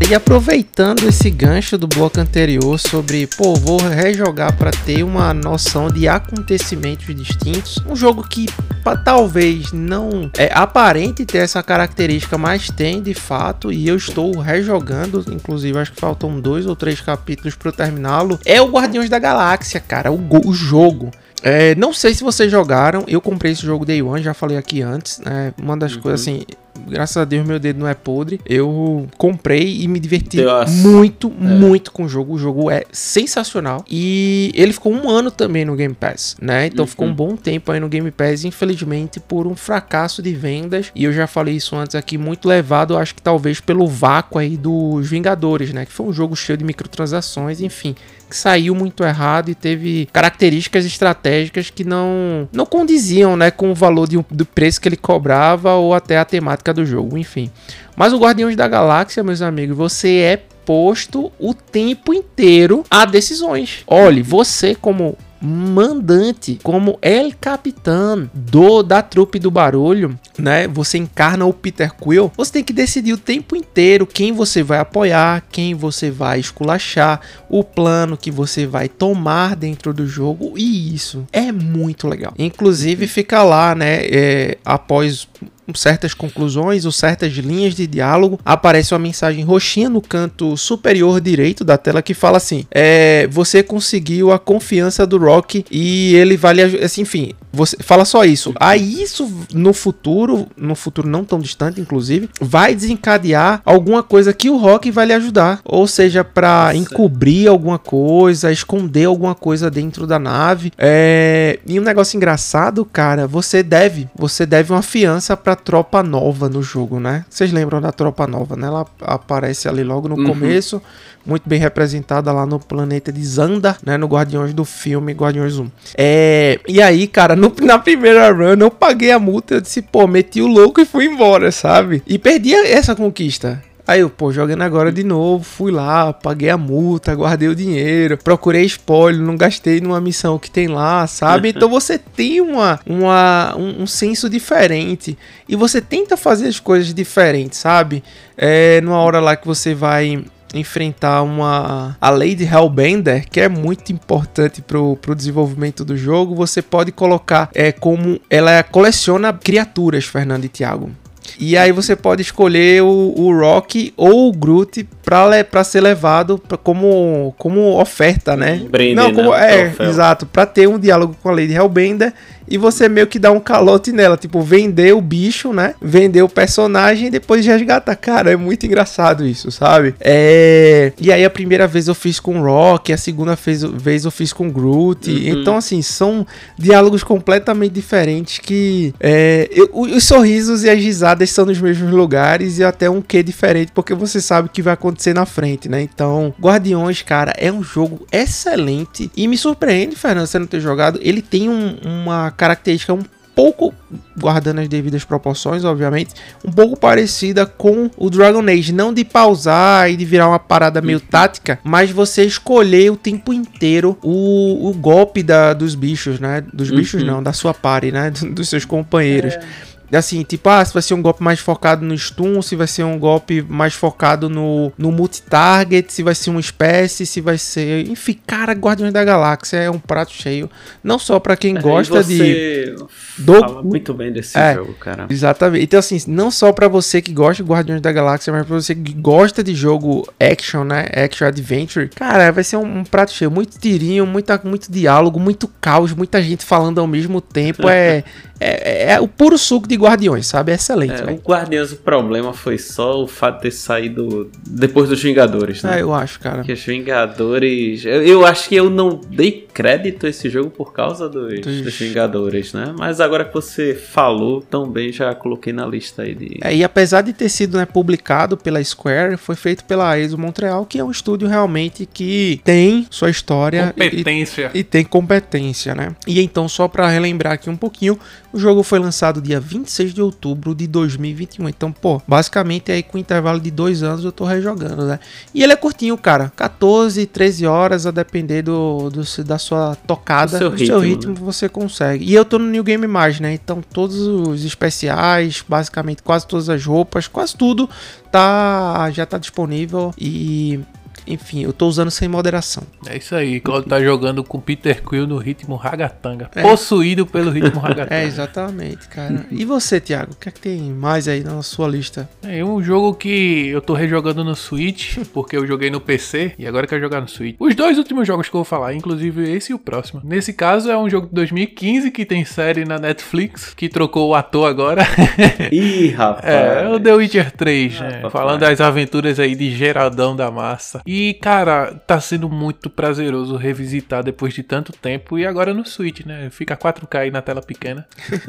E aproveitando esse gancho do bloco anterior sobre, pô, vou rejogar para ter uma noção de acontecimentos distintos, um jogo que pra, talvez não é aparente ter essa característica, mas tem de fato, e eu estou rejogando, inclusive acho que faltam dois ou três capítulos para terminá-lo, é o Guardiões da Galáxia, cara, o, o jogo. É, não sei se vocês jogaram, eu comprei esse jogo Day One, já falei aqui antes, né? Uma das uhum. coisas assim, graças a Deus meu dedo não é podre. Eu comprei e me diverti muito, é. muito com o jogo. O jogo é sensacional. E ele ficou um ano também no Game Pass, né? Então uhum. ficou um bom tempo aí no Game Pass, infelizmente por um fracasso de vendas. E eu já falei isso antes aqui, muito levado, acho que talvez pelo vácuo aí dos Vingadores, né? Que foi um jogo cheio de microtransações, enfim que saiu muito errado e teve características estratégicas que não não condiziam, né, com o valor de, do preço que ele cobrava ou até a temática do jogo, enfim. Mas o Guardiões da Galáxia, meus amigos, você é posto o tempo inteiro a decisões. Olhe, você como mandante, como El Capitão do da trupe do barulho, né? Você encarna o Peter Quill. Você tem que decidir o tempo inteiro quem você vai apoiar, quem você vai esculachar, o plano que você vai tomar dentro do jogo e isso é muito legal. Inclusive fica lá, né? É, após certas conclusões ou certas linhas de diálogo, aparece uma mensagem roxinha no canto superior direito da tela que fala assim: é, você conseguiu a confiança do Rock e ele vai lhe assim, enfim, você fala só isso. Aí isso no futuro, no futuro não tão distante, inclusive, vai desencadear alguma coisa que o Rock vai lhe ajudar, ou seja, para encobrir alguma coisa, esconder alguma coisa dentro da nave. É... E um negócio engraçado, cara, você deve, você deve uma fiança para tropa nova no jogo, né? Vocês lembram da tropa nova, né? Ela aparece ali logo no uhum. começo muito bem representada lá no planeta de Zanda, né, no Guardiões do filme Guardiões 1. É, e aí, cara, no, na primeira run eu paguei a multa, eu disse, pô, meti o louco e fui embora, sabe? E perdi essa conquista. Aí eu, pô, jogando agora de novo, fui lá, paguei a multa, guardei o dinheiro, procurei spoiler, não gastei numa missão que tem lá, sabe? Então você tem uma, uma, um, um senso diferente e você tenta fazer as coisas diferentes, sabe? É numa hora lá que você vai enfrentar uma a Lady Hellbender, que é muito importante pro, pro desenvolvimento do jogo, você pode colocar é como ela coleciona criaturas, Fernando e Thiago. E aí você pode escolher o, o Rock ou o Groot para ser levado pra, como, como oferta, né? Brinde, Não, como, né? é, exato, para ter um diálogo com a Lady Hellbender e você meio que dá um calote nela, tipo, vender o bicho, né? Vender o personagem e depois resgata. Cara, é muito engraçado isso, sabe? É... E aí a primeira vez eu fiz com o Rock, a segunda vez, eu fiz com o Groot. Uhum. Então, assim, são diálogos completamente diferentes que é, eu- os sorrisos e as risadas são nos mesmos lugares e até um quê diferente, porque você sabe o que vai acontecer na frente, né? Então, Guardiões, cara, é um jogo excelente e me surpreende, Fernando, você não ter jogado. Ele tem um- uma característica um pouco, guardando as devidas proporções, obviamente, um pouco parecida com o Dragon Age. Não de pausar e de virar uma parada meio tática, mas você escolher o tempo inteiro o, o golpe da, dos bichos, né? Dos bichos Uhum. não, da sua party, né? [laughs] Dos seus companheiros. Assim, tipo, ah, se vai ser um golpe mais focado no stun, se vai ser um golpe mais focado no, no multi-target, se vai ser uma espécie, se vai ser. Enfim, cara, Guardiões da Galáxia é um prato cheio. Não só pra quem gosta Aí de. você do- fala muito bem desse É. jogo, cara. Exatamente. Então, assim, não só pra você que gosta de Guardiões da Galáxia, mas pra você que gosta de jogo action, né? Action Adventure. Cara, vai ser um, um prato cheio. Muito tirinho, muita, muito diálogo, muito caos, muita gente falando ao mesmo tempo. É, [laughs] é, é o puro suco de Guardiões, sabe? É excelente, É, o Guardiões, o problema foi só o fato de ter saído depois dos Vingadores, né? É, eu acho, cara. Que os Vingadores. Eu, eu acho que eu não dei crédito a esse jogo por causa dos, Dos- Vingadores, né? Mas agora que você falou, também já coloquei na lista aí de. É, e apesar de ter sido né, publicado pela Square, foi feito pela ESO Montreal, que é um estúdio realmente que tem sua história e, Competência. e tem competência, né? E então, só pra relembrar aqui um pouquinho, o jogo foi lançado dia 26 de outubro de 2021. Então, pô, basicamente aí com intervalo de dois anos eu tô rejogando, né? E ele é curtinho, cara. 14, 13 horas, a depender do, do- da sua tocada, Do seu do seu ritmo, ritmo, você consegue. E eu tô no New Game Mais, né? Então, todos os especiais, basicamente quase todas as roupas, quase tudo tá já tá disponível e enfim, eu tô usando sem moderação. É isso aí, Claudio tá jogando com Peter Quill no ritmo ragatanga. É. Possuído pelo ritmo [laughs] ragatanga. É, exatamente, cara. E você, Thiago? O que é que tem mais aí na sua lista? É um jogo que eu tô rejogando no Switch, porque eu joguei no PC e agora eu quero jogar no Switch. Os dois últimos jogos que eu vou falar, inclusive esse e o próximo. Nesse caso é um jogo de 2015 que tem série na Netflix, que trocou o ator agora. Ih, rapaz. [laughs] É, o The Witcher 3, né? papai. Falando das aventuras aí de Geraldão da Massa. E, cara, tá sendo muito prazeroso revisitar depois de tanto tempo. E agora no Switch, né? Fica 4K aí na tela pequena.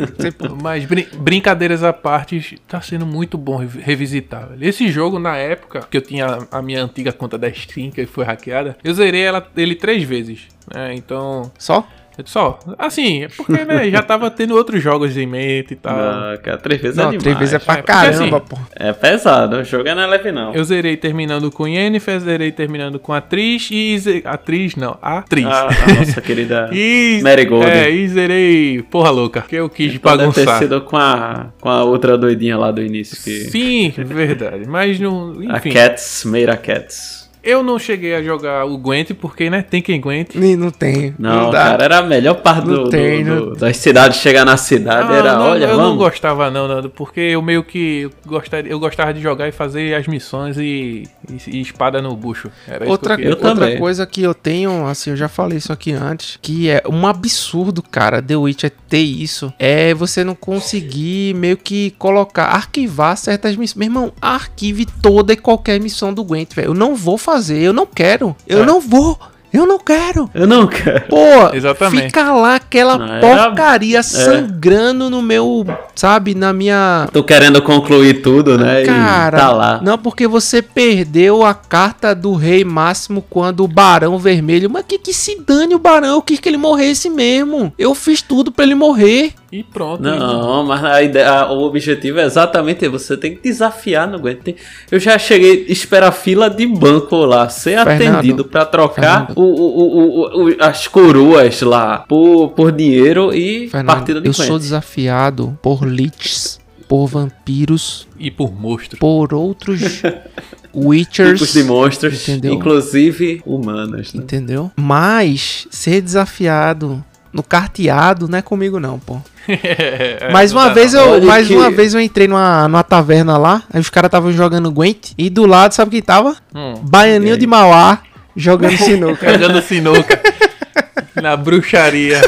[laughs] Mas brin- brincadeiras à parte, tá sendo muito bom revi- revisitar. velho. Esse jogo, na época, que eu tinha a minha antiga conta da Steam, que foi hackeada, eu zerei ela, ele três vezes. né? Então, Só? Só, assim, é porque né, já tava tendo outros jogos em mente e tal. Ah, cara, três vezes é Não, demais. três vezes é pra É, caramba, assim, pô. É pesado, o jogo não é leve não. Eu zerei terminando com Yennefer, zerei terminando com atriz e. ze- Atriz, não, atriz. A, a nossa [laughs] querida E, Marigold. É, e zerei Porra Louca, que eu quis Então deve ter bagunçar. sido com a, com a outra doidinha lá do início. Que... Sim, verdade. Mas não. A Enfim, Cats, Meira Cats. Eu não cheguei a jogar o Gwent, porque, né, tem quem aguente. Nem- Não tem. Não, dá. cara, era a melhor parte Não do, tem, do- não- do- das cidades chegar na cidade. Não, era, não, olha, eu não vamos. gostava não, Nando, porque eu meio que gostaria, eu gostava de jogar e fazer as missões e, e- e espada no bucho. Era isso Outra, que eu Eu outra coisa que eu tenho, assim, eu já falei isso aqui antes, que é um absurdo, cara, The Witcher ter isso, é você não conseguir meio que colocar, arquivar certas missões. Meu irmão, arquive toda e qualquer missão do Gwent, velho. Eu não vou fazer, eu não quero. Eu É. não vou. Eu não quero. Eu não quero. Pô, Exatamente. fica lá aquela Não, era- porcaria sangrando no meu, sabe, na minha Tô querendo concluir tudo, né? Cara, e tá lá. não porque você perdeu a carta do rei máximo quando o barão vermelho. Mas que que se dane o barão, eu quis que ele morresse mesmo. Eu fiz tudo pra ele morrer. E pronto. Não, mas a ideia, a- o objetivo é exatamente você tem que desafiar no Gwent. Tem- Eu já cheguei a esperar fila de banco lá, ser Fernando, atendido pra trocar o, o- o- as coroas lá por, por dinheiro e Fernando, partida de eu sou desafiado por liches, por vampiros, E por monstro. por outros [laughs] Witchers. tipos de monstros, Entendeu? inclusive humanas, né? Entendeu? Mas ser desafiado no carteado não é comigo não, pô. [laughs] É, mais uma vez não. eu, Olha mais que- uma vez eu entrei numa, numa taverna lá, aí os caras estavam jogando Gwent e do lado sabe quem tava? Hum. Baianinho de Mauá jogando [laughs] sinuca. Jogando sinuca. [laughs] Na bruxaria.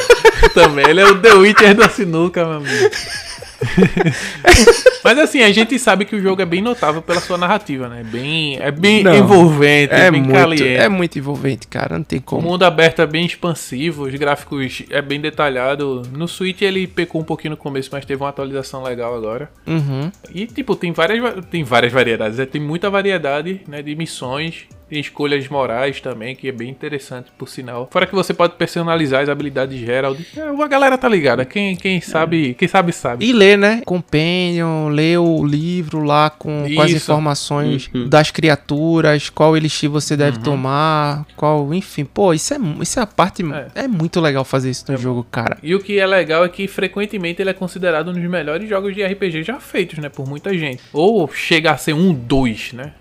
Também. Ele é o The Witcher da sinuca, meu amigo. [laughs] Mas assim, a gente sabe que o jogo é bem notável pela sua narrativa, né? Bem, é bem Não. envolvente, É bem muito, caliente. é muito envolvente, cara, não tem O como. mundo aberto é bem expansivo, os gráficos é bem detalhado. No Switch ele pecou um pouquinho no começo, mas teve uma atualização legal agora. Uhum. E tipo, tem várias, tem várias variedades, né? tem muita variedade né, de missões, tem escolhas morais também, que é bem interessante, por sinal. Fora que você pode personalizar as habilidades de Gerald. É, a galera tá ligada, quem, quem sabe, quem sabe sabe. E ler, né? Companion, ler o livro lá com, com as informações Uhum. das criaturas, qual elixir você deve tomar, qual, enfim. Pô, isso é, isso é a parte. É. É. muito legal fazer isso no jogo, cara. E o que é legal é que frequentemente ele é considerado um dos melhores jogos de RPG já feitos, né? Por muita gente. Ou chega a ser um dois, né?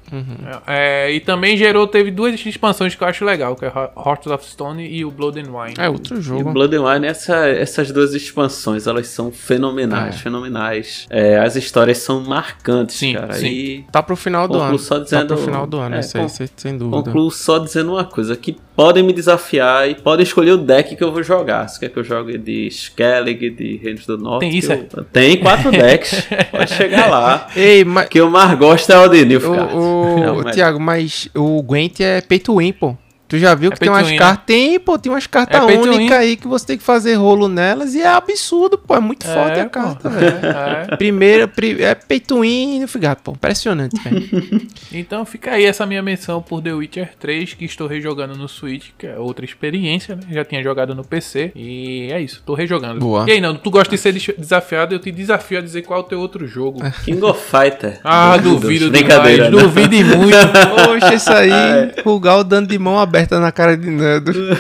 É, e também gerou, teve duas expansões que eu acho legal, que é Hearts of Stone e o Blood and Wine. É outro E jogo. Blood and Wine, essa- essas duas expansões, elas são fenomenais, É. fenomenais. É, as histórias são marcantes, Sim, cara. sim. E Tá pro final do ano. só tá dizendo- pro final do ano, é, isso aí, sem dúvida. concluo só dizendo uma coisa, que podem me desafiar e podem escolher o deck que eu vou jogar. Se quer que eu jogue de Skellig, de Reinos do Norte. Tem isso, eu- Tem quatro [laughs] decks, pode chegar lá. Ei, mas. O que eu mais gosto é o de Nilfgaard. O, o, Não, mas- Thiago, mas o Gwent é pay to win, pô. Tu já viu É que tem to umas win, cartas. Tem, pô, tem umas cartas É pay to únicas aí que você tem que fazer rolo nelas e é absurdo, pô. É muito forte a pô. carta, [laughs] velho. É. Primeira, pri- é win e Nilfgaard, pô. Impressionante, velho. [laughs] Então fica aí essa minha menção por The Witcher 3, que estou rejogando no Switch, que é outra experiência, né? Já tinha jogado no PC. E é isso, tô rejogando. Boa. E aí, Nando, tu gosta de ser des- desafiado? Eu te desafio a dizer qual é o teu outro jogo. [laughs] King of Fighter. Ah, Duvido. duvido Brincadeira, demais. né? Duvide muito. Poxa, isso aí, o Gal dando de mão aberta na cara de Nando. [laughs]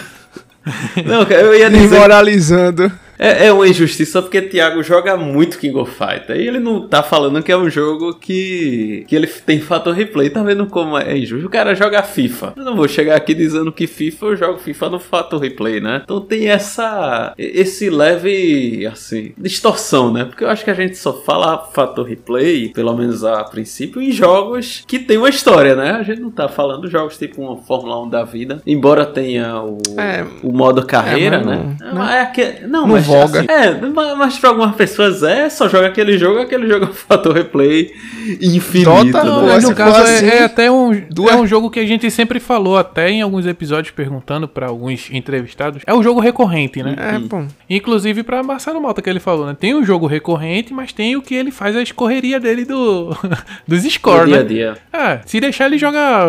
Não, cara, eu ia dizer Desmoralizando. É, é uma injustiça porque Thiago joga muito King of Fighter. E ele não tá falando que é um jogo que, que ele tem fator replay. Tá vendo como é injusto? O cara joga FIFA. Eu não vou chegar aqui dizendo que FIFA eu jogo FIFA no fator replay, né? Então tem essa. Esse leve, assim, distorção, né? Porque eu acho que a gente só fala fator replay, pelo menos a princípio, em jogos que tem uma história, né? A gente não tá falando jogos tipo uma Fórmula 1 da vida. Embora tenha o, É. o modo carreira, mas né? não- É, que- não, não mas voga. assim, é, mas, mas pra algumas pessoas é, só joga aquele jogo, aquele jogo [laughs] é um fator replay infinito. Dota, né? pô, Mas no caso é, assim, é até um, duas- é um jogo que a gente sempre falou, até em alguns episódios, perguntando pra alguns entrevistados. É um jogo recorrente, né? É, pô. Inclusive pra Marcelo Malta que ele falou, né? Tem um jogo recorrente, mas tem o que ele faz a escorreria dele do [laughs] dos scores, dia a né? dia. É, se deixar ele jogar,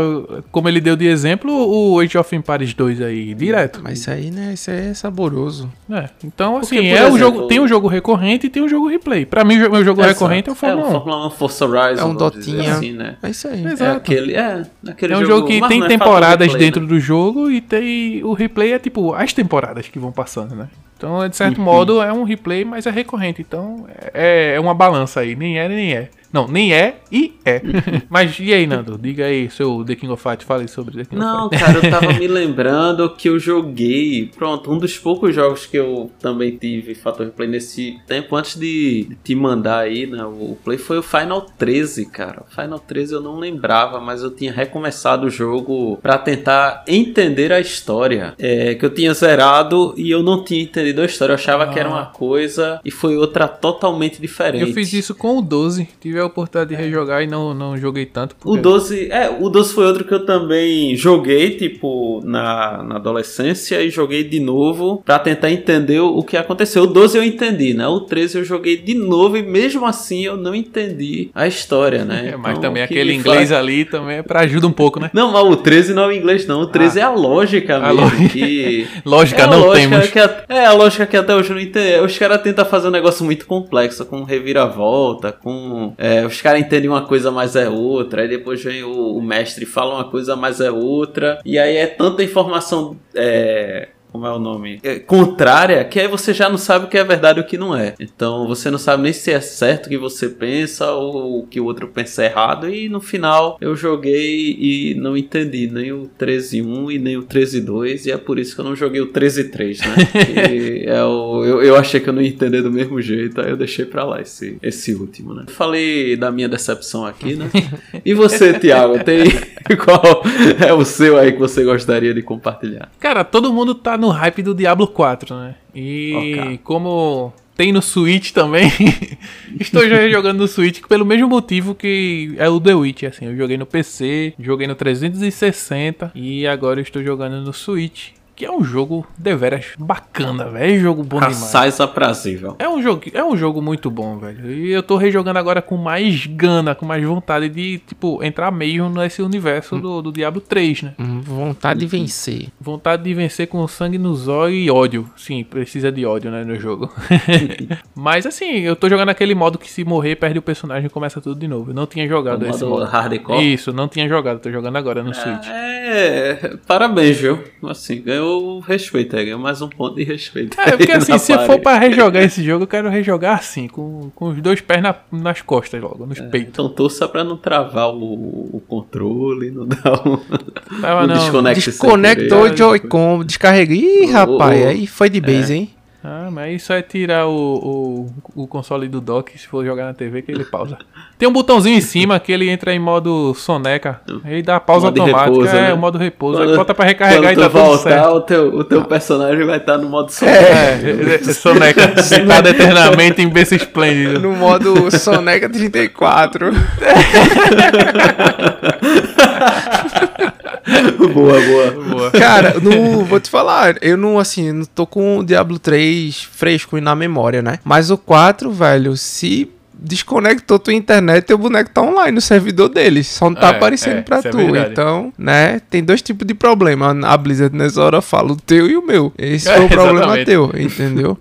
como ele deu de exemplo, o Age of Empires 2 aí, direto. Mas isso aí, né? Isso aí é saboroso. É, então, assim, Porque, por é o exemplo, jogo, tem um jogo recorrente e tem um jogo replay. Pra mim, o meu jogo recorrente é o Fórmula 1. É o Fórmula 1 Forza Horizon. É um Dotinha. Assim, né? É isso aí. Exato. É aquele, é, aquele É um jogo que mas tem é fator temporadas replay, dentro né? do jogo e tem o replay é tipo as temporadas que vão passando, né? Então, de Uhum. certo modo, é um replay, mas é recorrente. Então, é, é uma balança aí. Nem é, nem é. Não, nem é e é. [laughs] mas e aí, Nando? Diga aí, seu The King of Fight, fale sobre The King Não, of Fight. cara, eu tava [laughs] me lembrando que eu joguei. Pronto, um dos poucos jogos que eu também tive fator replay nesse tempo antes de te mandar aí, né? O play foi o Final 13, cara. O Final 13 eu não lembrava, mas eu tinha recomeçado o jogo pra tentar entender a história. É, que eu tinha zerado e eu não tinha entendido a história. Eu achava que era uma coisa e foi outra totalmente diferente. Eu fiz isso com o 12. Tive a oportunidade de rejogar e não, não joguei tanto. O 12, é, o 12 foi outro que eu também joguei, tipo, na, na adolescência e joguei de novo pra tentar entender o que aconteceu. O 12 eu entendi, né? O 13 eu joguei de novo e mesmo assim eu não entendi a história, né? [laughs] É, mas Então, também aquele inglês ali também é pra ajuda um pouco, né? Não, mas o 13 não é o inglês, não. O 13 é a lógica A mesmo. lógica. Que... [laughs] Lógica, é a não lógica temos. que a- é a lógica que até hoje eu não entendo. Os caras tentam fazer um negócio muito complexo, com reviravolta, com. é, os caras entendem uma coisa, mas é outra. Aí depois vem o, o mestre fala uma coisa, mas é outra. E aí é tanta informação. É, como é o nome? É, contrária, que aí você já não sabe o que é verdade e o que não é. Então você não sabe nem se é certo o que você pensa ou o que o outro pensa errado. E no final eu joguei e não entendi nem o 13.1 e nem o 13.2. E é por isso que eu não joguei o 13.3, né? [laughs] Que é o, eu, eu achei que eu não ia entender do mesmo jeito, aí eu deixei pra lá esse, esse último, né? Falei da minha decepção aqui, né? E você, [laughs] Thiago, tem [laughs] qual é o seu aí que você gostaria de compartilhar? Cara, todo mundo tá no hype do Diablo 4, né? E como tem no Switch também, [laughs] estou já jogando no Switch pelo mesmo motivo que é o The Witch, assim. Eu joguei no PC, joguei no 360 e agora estou jogando no Switch. Que é um jogo deveras bacana, velho. É um jogo bom demais. Assaz aprazível. É um, jogo, é um jogo muito bom, velho. E eu tô rejogando agora com mais gana, com mais vontade de, tipo, entrar mesmo nesse universo do, do Diablo 3, né? Hum, Vontade de vencer. Vontade de vencer com sangue no zóio e ódio. Sim, precisa de ódio, né, no jogo. [laughs] Mas assim, eu tô jogando aquele modo que se morrer, perde o personagem e começa tudo de novo. Eu não tinha jogado O esse modo modo. hardcore? Isso, não tinha jogado, tô jogando agora no Switch. É, parabéns, viu? Assim, ganhou respeito, aí, ganhou mais um ponto de respeito. É, porque assim, se eu for pra rejogar esse jogo, eu quero rejogar assim, com, com os dois pés na- nas costas logo, nos peitos. Então torça pra não travar o, o controle, não [laughs] dar um, Tava um não. Desconectou o Joy-Con, descarreguei. Ih, rapaz, aí foi de base, hein? Ah, mas isso é tirar o, o, o console do dock, se for jogar na TV, que ele pausa. Tem um botãozinho em cima que ele entra em modo soneca. Aí dá pausa Modo automática, repouso, é né? o modo repouso. Quando- aí bota pra recarregar e tá tu tudo voltar, certo. o teu, o teu personagem vai estar no modo som. É, é, é, soneca, [laughs] deitado eternamente em berço esplêndido. No modo Soneca 34. [laughs] [laughs] boa, boa. Boa. Cara, no, vou te falar, eu não, assim, não tô com o Diablo 3 fresco e na memória, né? Mas o 4, velho, se desconectou tua internet, teu boneco tá online no servidor dele. Só não tá É, aparecendo é, pra é tu. verdade. então, né? Tem dois tipos de problema. A Blizzard nessa hora fala o teu e o meu. Esse É, foi o [laughs] problema exatamente. teu, entendeu?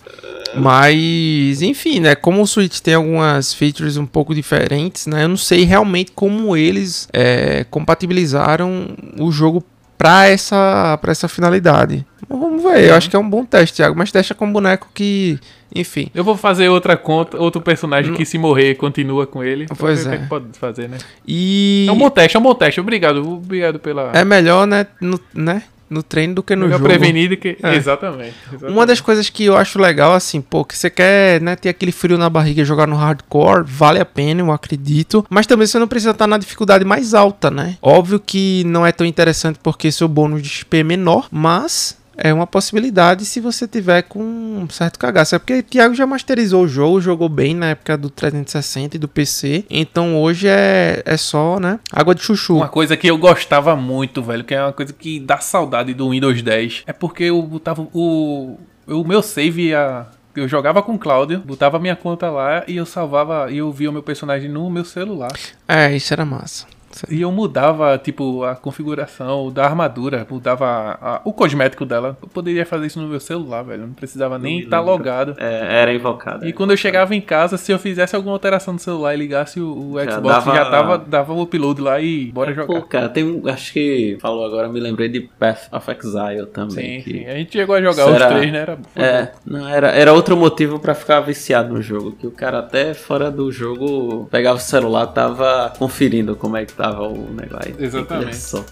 Mas, enfim, né? Como o Switch tem algumas features um pouco diferentes, né? Eu não sei realmente como eles é, compatibilizaram o jogo pra essa, pra essa finalidade. Vamos ver, eu acho que é um bom teste, Thiago. Mas deixa com um boneco que, enfim. Eu vou fazer outra conta, outro personagem que se morrer continua com ele. pra Pois que é. que pode fazer, né? E É um bom teste, é um bom teste. Obrigado, obrigado pela. é melhor, né? No, né? No treino do que no melhor jogo. prevenido que. É. Exatamente, exatamente. Uma das coisas que eu acho legal, assim, pô, que você quer, né, ter aquele frio na barriga e jogar no hardcore, vale a pena, eu acredito. Mas também você não precisa estar na dificuldade mais alta, né? Óbvio que não é tão interessante porque seu bônus de XP é menor, mas é uma possibilidade se você tiver com um certo cagaço. É porque o Thiago já masterizou o jogo, jogou bem na época do 360 e do PC. Então hoje é, é só, né, água de chuchu. Uma coisa que eu gostava muito, velho, que é uma coisa que dá saudade do Windows 10, é porque eu botava o. O meu save ia. Eu jogava com o Cláudio, botava minha conta lá e eu salvava e eu via o meu personagem no meu celular. É, isso era massa. E eu mudava, tipo, a configuração da armadura, mudava a- o cosmético dela. Eu poderia fazer isso no meu celular, velho. Eu não precisava nem estar lembro. logado. É, era invocado. E quando eu chegava em casa, se eu fizesse alguma alteração no celular e ligasse o, o Já Xbox, dava- já dava, dava o upload lá e bora jogar. Pô, cara, tem um. Acho que falou agora, me lembrei de Path of Exile também. Sim, que- sim. A gente chegou a jogar os era- três, né? Era, É, não, era, era outro motivo pra ficar viciado no jogo. Que o cara até fora do jogo pegava o celular, tava conferindo como é que tava o negócio. Exatamente. Só.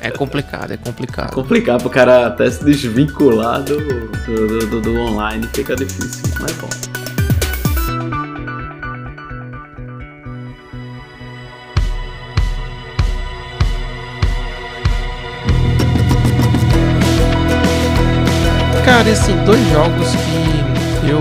É complicado, é complicado. Complicado pro cara até se desvincular do, do, do- do online, fica difícil, mas bom. Cara, e assim, dois jogos que eu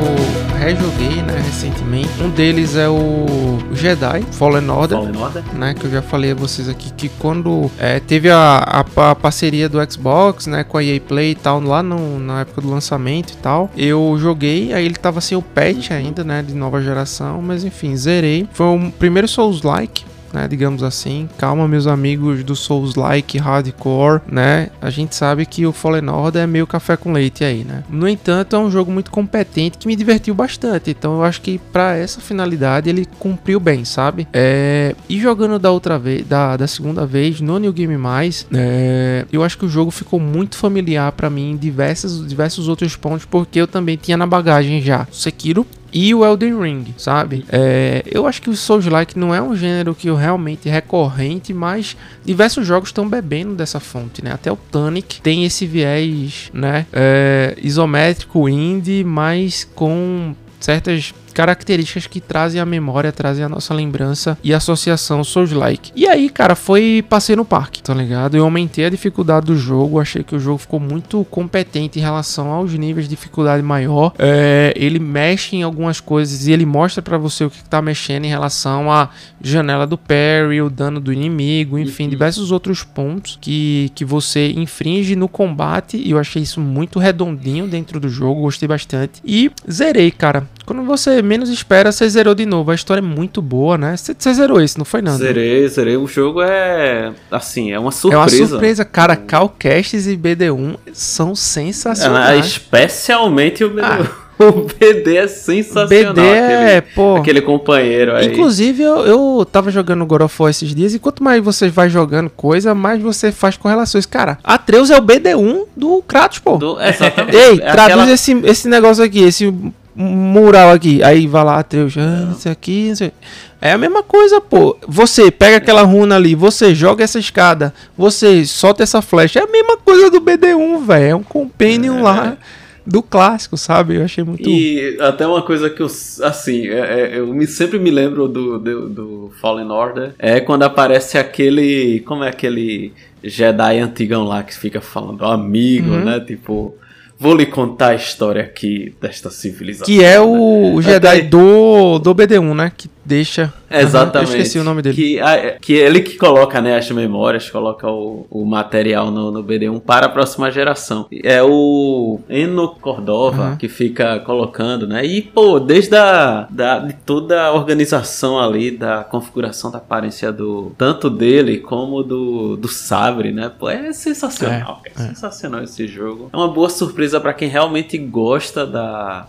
rejoguei, né, recentemente. Um deles é o Jedi Fallen Order, Fallen Order. né, que eu já falei a vocês aqui que quando é, teve a, a, a parceria do Xbox, né, com a EA Play e tal, lá no, na época do lançamento e tal, eu joguei, aí ele tava sem o patch ainda, né, de nova geração, mas enfim, zerei. Foi o primeiro Souls-like, né, digamos assim. Calma, meus amigos do Souls-like hardcore, né? A gente sabe que o Fallen Order é meio café com leite aí, né? No entanto, é um jogo muito competente que me divertiu bastante. Então, eu acho que para essa finalidade ele cumpriu bem, sabe? É... E jogando da outra vez, da, da segunda vez no New Game Mais, é... eu acho que o jogo ficou muito familiar para mim em diversos, diversos outros pontos, porque eu também tinha na bagagem já Sekiro e o Elden Ring, sabe? É, eu acho que o Souls-like não é um gênero que realmente recorrente, mas diversos jogos estão bebendo dessa fonte, né? Até o Tunic tem esse viés, né? É, isométrico indie, mas com certas características que trazem a memória, trazem a nossa lembrança e associação Souls-like. E aí, cara, foi passei no parque, tá ligado? Eu aumentei a dificuldade do jogo, achei que o jogo ficou muito competente em relação aos níveis de dificuldade maior. É, ele mexe em algumas coisas e ele mostra para você o que tá mexendo em relação à janela do parry, o dano do inimigo, enfim, diversos outros pontos que, que você infringe no combate. E eu achei isso muito redondinho dentro do jogo, gostei bastante. E zerei, cara. Quando você menos espera, você zerou de novo. A história é muito boa, né? Você, você zerou isso, não foi não? Zerei, zerei. O jogo é. Assim, é uma surpresa. É uma surpresa, cara. Calcasts e BD1 são sensacionais. É, especialmente o BD1. Ah. [laughs] O BD é sensacional. BD é, aquele, pô. Aquele companheiro aí. Inclusive, eu, eu tava jogando God of War esses dias, e quanto mais você vai jogando coisa, mais você faz correlações. Cara, Atreus é o BD1 do Kratos, pô. Do, exatamente. Ei, é traduz aquela... esse, esse negócio aqui, esse mural aqui. Aí vai lá, Atreus, ah, isso aqui, isso aqui. É a mesma coisa, pô. Você pega aquela runa ali, você joga essa escada, você solta essa flecha. É a mesma coisa do BD1, velho. É um companion é. lá do clássico, sabe? Eu achei muito. E até uma coisa que eu, assim, é, é, eu me, sempre me lembro do, do, do, Fallen Order é quando aparece aquele. Como é aquele Jedi antigão lá que fica falando amigo, uhum. né? Tipo. Vou lhe contar a história aqui desta civilização. Que é o, o Jedi Até... do, do BD1, né? Que deixa. Exatamente. eu esqueci o nome dele. Que, a, que ele que coloca né, as memórias, coloca o, o material no, no BD1 para a próxima geração. É o Eno Cordova uhum. que fica colocando, né? E, pô, desde a, da, de toda a organização ali, da configuração da aparência do tanto dele como do, do Sabre, né? Pô, é sensacional. É, é, é sensacional esse jogo. É uma boa surpresa para quem realmente gosta da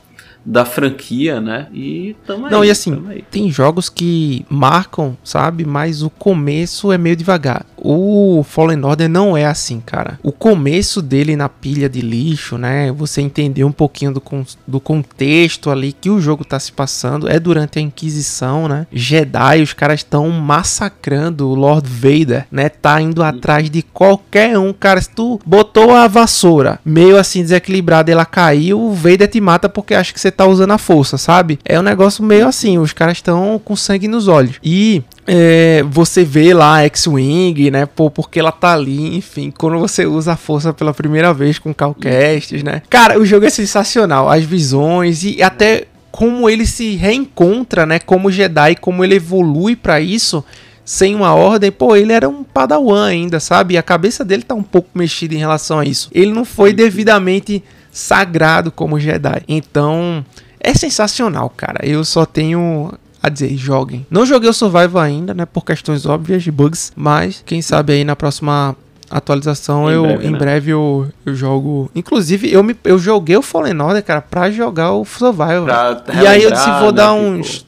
da franquia, né? E tamo aí. Não, e assim, tem jogos que marcam, sabe? Mas o começo é meio devagar. O Fallen Order não é assim, cara. O começo dele na pilha de lixo, né? Você entender um pouquinho do, do contexto ali que o jogo tá se passando. É durante a Inquisição, né? Jedi, os caras estão massacrando o Lord Vader, né? Tá indo atrás de qualquer um. Cara, se tu botou a vassoura meio assim desequilibrada, ela caiu, o Vader te mata porque acha que você tá usando a força, sabe? É um negócio meio assim, os caras estão com sangue nos olhos. E é, você vê lá a X-Wing, né? Pô, porque ela tá ali, enfim, quando você usa a força pela primeira vez com Calcastes, né? Cara, o jogo é sensacional. As visões e até como ele se reencontra, né? Como Jedi, como ele evolui para isso sem uma ordem, pô, ele era um padawan ainda, sabe? E a cabeça dele tá um pouco mexida em relação a isso. Ele não foi devidamente sagrado como Jedi. Então, é sensacional, cara. Eu só tenho a dizer, joguem. Não joguei o Survival ainda, né, por questões óbvias de bugs, mas quem sabe aí na próxima atualização em eu breve, em né? breve eu, eu jogo. Inclusive, eu me eu joguei o Fallen Order, cara, pra jogar o Survival. Pra e aí eu disse, vou né, dar uns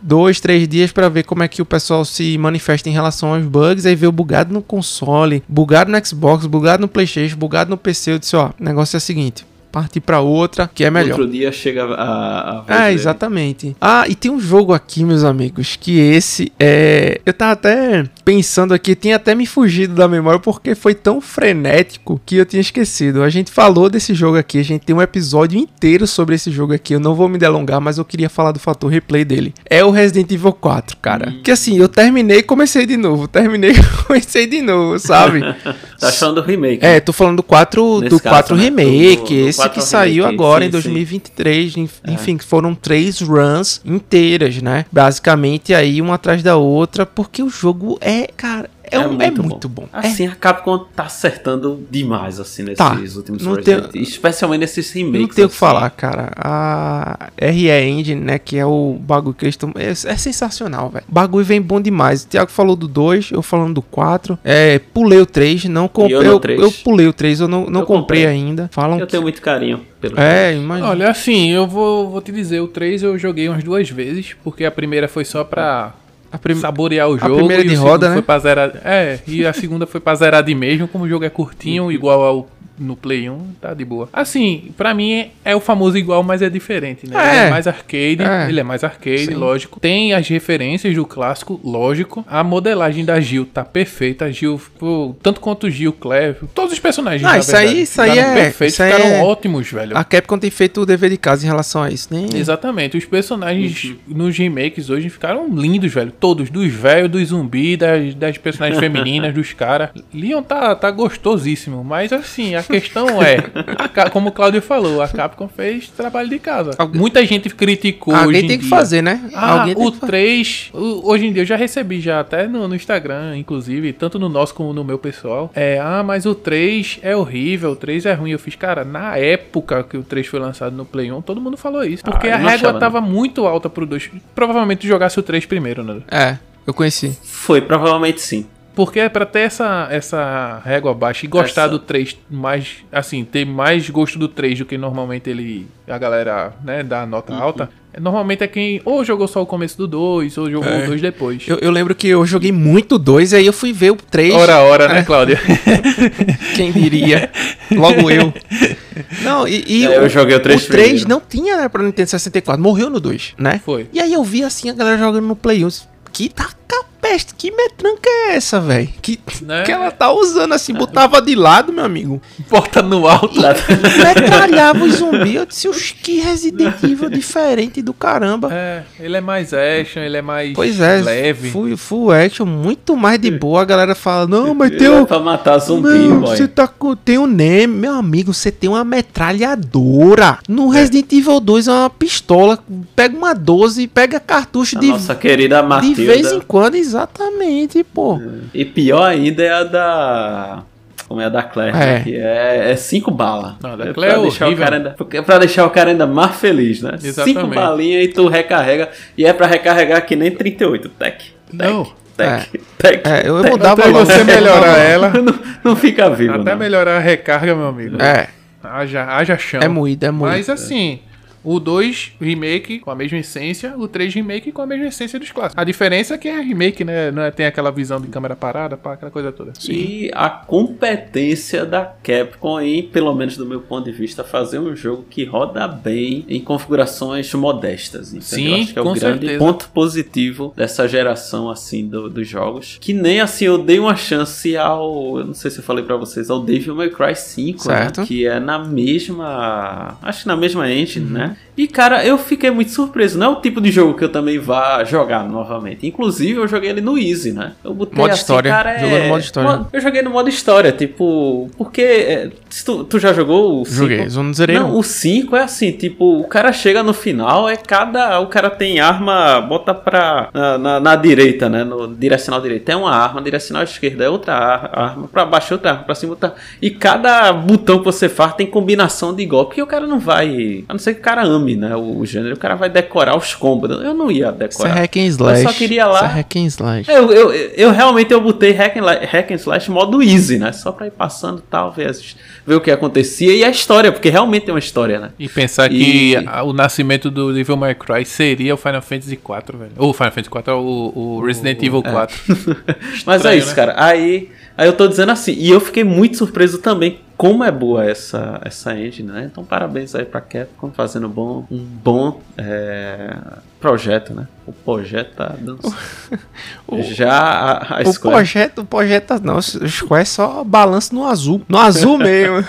dois, três dias para ver como é que o pessoal se manifesta em relação aos bugs, aí veio bugado no console, bugado no Xbox, bugado no Playstation, bugado no PC, eu disse, ó, o negócio é o seguinte, partir para outra, que é melhor. Outro dia chega a. a é, exatamente. Ah, e tem um jogo aqui, meus amigos, que esse é. Eu tava até pensando aqui, tinha até me fugido da memória porque foi tão frenético que eu tinha esquecido. A gente falou desse jogo aqui, a gente tem um episódio inteiro sobre esse jogo aqui. Eu não vou me delongar, mas eu queria falar do fator replay dele. É o Resident Evil 4, cara. Hum. Que assim, eu terminei e comecei de novo. Terminei e [laughs] comecei de novo, sabe? [laughs] tá falando do remake. É, tô falando do 4, do 4 né? remake. Do, do esse esse que saiu remake, agora sim, em sim. 2023. enf- Enfim, foram três runs inteiras, né? Basicamente aí uma atrás da outra, porque o jogo é, cara, é, um- é muito, bom. É Assim, a Capcom tá acertando demais, assim, nesses Tá. últimos Não Evil, Especialmente nesses remakes. Não tem o que assim. falar, cara. A RE Engine, né, que é o bagulho que eles estão... É, é sensacional, velho. O bagulho vem bom demais. O Thiago falou do 2, eu falando do 4. É, pulei o 3, não comprei. eu Eu, eu pulei o 3, eu não, não Eu comprei comprei. ainda. Falam Eu que... tenho muito carinho pelo É, imagina. Olha, assim, eu vou, vou te dizer, o 3 eu joguei umas duas vezes, porque a primeira foi só pra prim... saborear o a jogo. primeira e de roda, né? Foi pra zerar, é, e a segunda foi pra zerar de mesmo, como o jogo é curtinho, igual ao no Play 1, tá de boa. Assim, pra mim é o famoso igual, mas é diferente, né? Ele É. é mais arcade, É. ele é mais arcade, Sim. lógico. Tem as referências do clássico, lógico. A modelagem da Gil tá perfeita. A Gil, pô, tanto quanto o Gil, Cleve, todos os personagens, Ah, na isso aí- verdade, isso aí ficaram é- perfeitos, isso aí ficaram é- ótimos, velho. A Capcom tem feito o dever de casa em relação a isso, né? Exatamente, os personagens Uhum. nos remakes hoje ficaram lindos, velho. Todos, dos velhos, dos zumbi, das, das personagens [laughs] femininas, dos caras. Leon tá, tá gostosíssimo, mas assim, a questão é, a como o Claudio falou, a Capcom fez trabalho de casa. Alguém- Muita gente criticou hoje Alguém em tem que dia. fazer, né? Ah, Alguém tem o que fazer. 3, o- hoje em dia eu já recebi já até no, no Instagram, inclusive, tanto no nosso como no meu pessoal. É, ah, mas o 3 é horrível, o 3 é ruim. Eu fiz, cara, na época que o 3 foi lançado no Play 1, todo mundo falou isso. Porque Ah, a não régua achava, tava muito alta pro 2. Provavelmente jogasse o 3 primeiro, né? É, eu conheci. Foi, provavelmente sim. Porque é pra ter essa, essa régua baixa e gostar Essa- do 3 mais, assim, ter mais gosto do 3 do que normalmente ele, a galera, né, dá a nota Uhum. alta. Normalmente é quem ou jogou só o começo do 2 ou jogou É. o 2 depois. Eu, eu lembro que eu joguei muito 2, aí eu fui ver o 3. Ora, ora, É. né, Cláudia? [laughs] Quem diria? Logo eu. Não, e, e É, eu joguei o 3 O 3 primeiro. não tinha né, pra Nintendo 64, morreu no 2, né? Foi. E aí eu vi assim a galera jogando no Play 1. Que taca peste, que metranca é essa, velho? Que, Né? que ela tá usando assim, botava de lado, meu amigo. Porta no alto. Metralhava os zumbis. Eu disse, "Oxe, que Resident Evil diferente do caramba. É, ele é mais action, ele é mais Pois é, leve. Full, full action, muito mais de boa. A galera fala, não, mas tem É um... pra matar zumbi, boy. você tá com. Tem um Neme, meu amigo, você tem uma metralhadora. No Resident Evil 2 é uma pistola. Pega uma 12, pega cartucho A de, nossa querida de Matilda. vez em quando, exatamente, pô. E pior ainda é a da. Como é a da Claire, né? É. que é, é cinco balas. Não, a da é Claire pra é deixar o cara ainda, é pra deixar o cara ainda mais feliz, né? Exatamente. Cinco balinhas e tu recarrega. E é pra recarregar que nem 38. Tec. tec Não. Tec. Tec. É, eu tec. mudava Até você melhorar ela, Não, não fica vivo. até não. melhorar a recarga, meu amigo. É, Haja, haja chão. é moído, é moído. Mas assim, o 2 remake com a mesma essência, o 3 remake com a mesma essência dos clássicos. A diferença é que é remake, né? Não é, tem aquela visão de câmera parada, pá, aquela coisa toda. E a competência da Capcom em, pelo menos do meu ponto de vista, fazer um jogo que roda bem em configurações modestas. Entendeu? Sim, Acho que é o grande certeza. ponto positivo dessa geração assim do- dos jogos. Que nem assim eu dei uma chance ao, eu não sei se eu falei pra vocês, ao Devil May Cry 5, né? Certo. que é na mesma, acho que na mesma engine, Uhum. né? Yeah. E cara, eu fiquei muito surpreso. Não é o tipo de jogo que eu também vá jogar novamente. Inclusive, eu joguei ele no Easy, né? Eu botei Modo assim, história. cara, é... Jogou no modo história. Eu joguei no modo história, tipo, porque é, tu, tu já jogou o 5? Joguei, eu não zerei. Não, o 5 é assim, tipo, o cara chega no final, é cada. O cara tem arma, bota pra. Na, na, na direita, né? No direcional direito. É uma arma, direcional esquerda é outra ar- arma, pra baixo é outra arma, pra cima outra. E cada botão que você faz tem combinação de golpe, que o cara não vai. A não ser que o cara ame, né? O, o gênero, o cara vai decorar os combos. Eu não ia Isso é decorar. hack and slash. Eu só queria lá- Isso é hack and slash. Eu, eu, eu realmente eu botei hack and, hack and slash modo easy, né? Só pra ir passando e tal, ver, as- ver o que acontecia e a história, porque realmente é uma história, né? E pensar E- que a- o nascimento do Devil May Cry seria o Final Fantasy IV, velho. Ou o Final Fantasy IV, o, o Resident Evil 4. [laughs] Mas é Estranho, isso, né? cara. Aí, aí eu tô dizendo assim, e eu fiquei muito surpreso também como é boa essa, essa engine, né? Então parabéns aí pra Capcom fazendo bom, um bom é, projeto, né? O projeto tá dando... [laughs] O- Já a, a O Square- projeto, o projeto não, o Square só balança no azul. No azul [laughs] mesmo.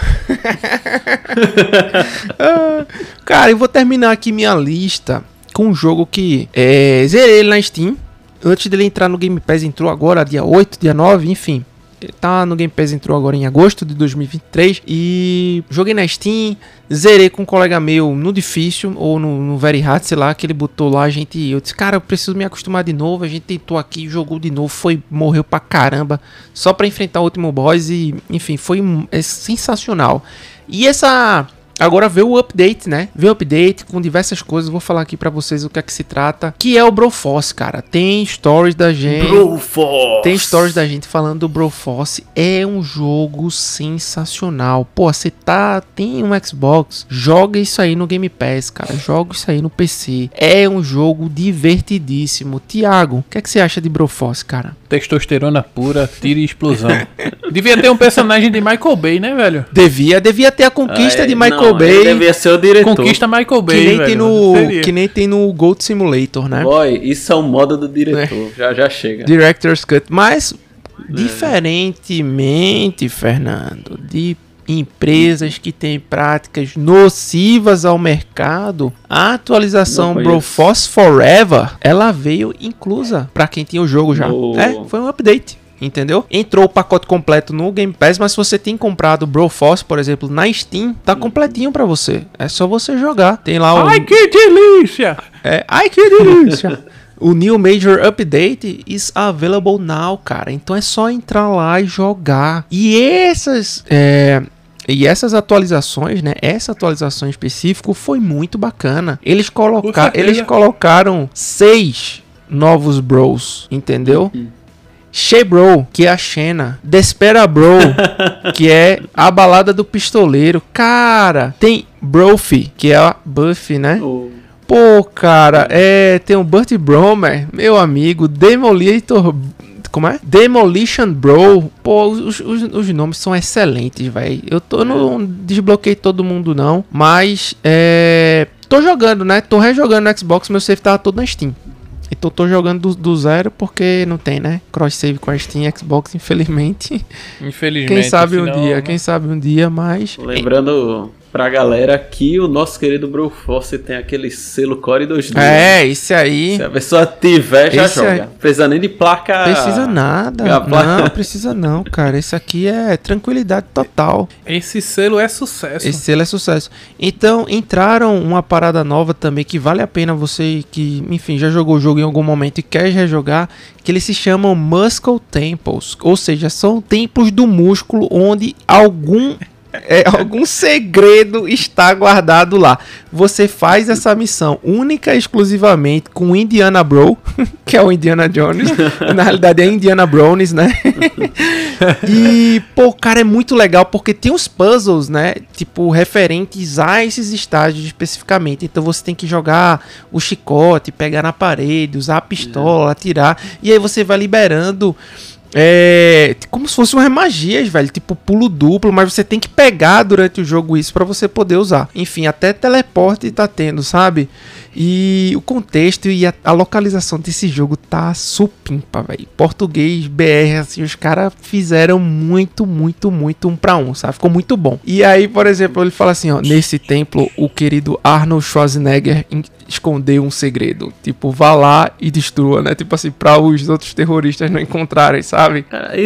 Ah, Cara, eu vou terminar aqui minha lista com um jogo que é, zerei ele na Steam. Antes dele entrar no Game Pass, entrou agora, dia 8, dia 9, enfim. Tá no Game Pass, entrou agora em agosto de 2023. E joguei na Steam, zerei com um colega meu no difícil, ou no, no Very Hard, sei lá, que ele botou lá, a gente. Eu disse, cara, eu preciso me acostumar de novo. A gente tentou aqui, jogou de novo, foi, morreu pra caramba, só pra enfrentar o último boss. E, enfim, foi é sensacional. E essa Agora veio o update, né? Veio o update com diversas coisas. Vou falar aqui para vocês o que é que se trata. Que é o Broforce, cara. Tem stories da gente. Broforce. Tem stories da gente falando do Broforce. É um jogo sensacional. Pô, você tá. Tem um Xbox. Joga isso aí no Game Pass, cara. Joga isso aí no PC. É um jogo divertidíssimo. Tiago, o que é que você acha de Broforce, cara? Testosterona pura, tiro e explosão. [laughs] devia ter um personagem de Michael Bay, né, velho? Devia, devia ter a conquista de Michael não, Bay. devia ser o diretor. Conquista Michael Bay, que nem, velho. tem no, Seria. que nem tem no Gold Simulator, né? Boy, isso é o modo do diretor. Já, já chega. Director's Cut. Mas, diferentemente, Fernando, de empresas que têm práticas nocivas ao mercado, a atualização. Broforce Forever, ela veio inclusa para quem tinha o jogo já. Oh. É, foi um update. Entendeu? Entrou o pacote completo no Game Pass, mas se você tem comprado Broforce, por exemplo, na Steam, tá completinho pra você. É só você jogar. Tem lá o Ai, que delícia! é, ai que delícia! [laughs] o New Major Update is available now, cara. Então é só entrar lá e jogar. E essas. é, e essas atualizações, né? Essa atualização em específico foi muito bacana. Eles, coloca eles colocaram seis novos bros, entendeu? She Bro, que é a Xena. Despera Bro, [laughs] que é a balada do pistoleiro. Cara, tem Brophy, que é a Buffy, né? O- Pô, cara, é. Tem o Burt Bromer, meu amigo, Demolitor. Como é? Demolition Bro. Pô, os, os, os nomes são excelentes, velho. Eu tô, não desbloqueei todo mundo, não. Mas, é. Tô jogando, né? Tô rejogando no Xbox, meu save tava todo na Steam. Então tô jogando do, do zero porque não tem, né? Cross save com a Steam e Xbox, [laughs] infelizmente. Infelizmente. Quem sabe um dia, quem sabe um dia, mas. Lembrando pra galera que o nosso querido Broforce tem aquele selo Core 2D. É, esse aí. Se a pessoa tiver, já Esse joga. aí- Não precisa nem de placa. Precisa nada. placa- Não, precisa não, cara. Esse aqui é tranquilidade total. Esse selo é sucesso. Esse selo é sucesso. Então, entraram uma parada nova também que vale a pena você que, enfim, já jogou o jogo em algum momento e quer rejogar, que eles se chamam Muscle Temples. Ou seja, são templos do músculo onde algum é, algum segredo está guardado lá. Você faz essa missão única e exclusivamente com Indiana Bro, [laughs] que é o Indiana Jones. [laughs] Na realidade é Indiana Brownies, né? [laughs] e, pô, cara, é muito legal porque tem os puzzles, né? Tipo, referentes a esses estágios especificamente. Então você tem que jogar o chicote, pegar na parede, usar a pistola, atirar. E aí você vai liberando. É como se fosse umas magias, velho. Tipo pulo duplo, mas você tem que pegar durante o jogo isso pra você poder usar. Enfim, até teleporte tá tendo, sabe? E o contexto e a, a localização desse jogo tá supimpa, velho. Português, BR, assim, os caras fizeram muito, muito, muito um pra um, sabe? Ficou muito bom. E aí, por exemplo, ele fala assim, ó, nesse templo, o querido Arnold Schwarzenegger escondeu um segredo. Tipo, vá lá e destrua, né? Tipo assim, pra os outros terroristas não encontrarem, sabe? E-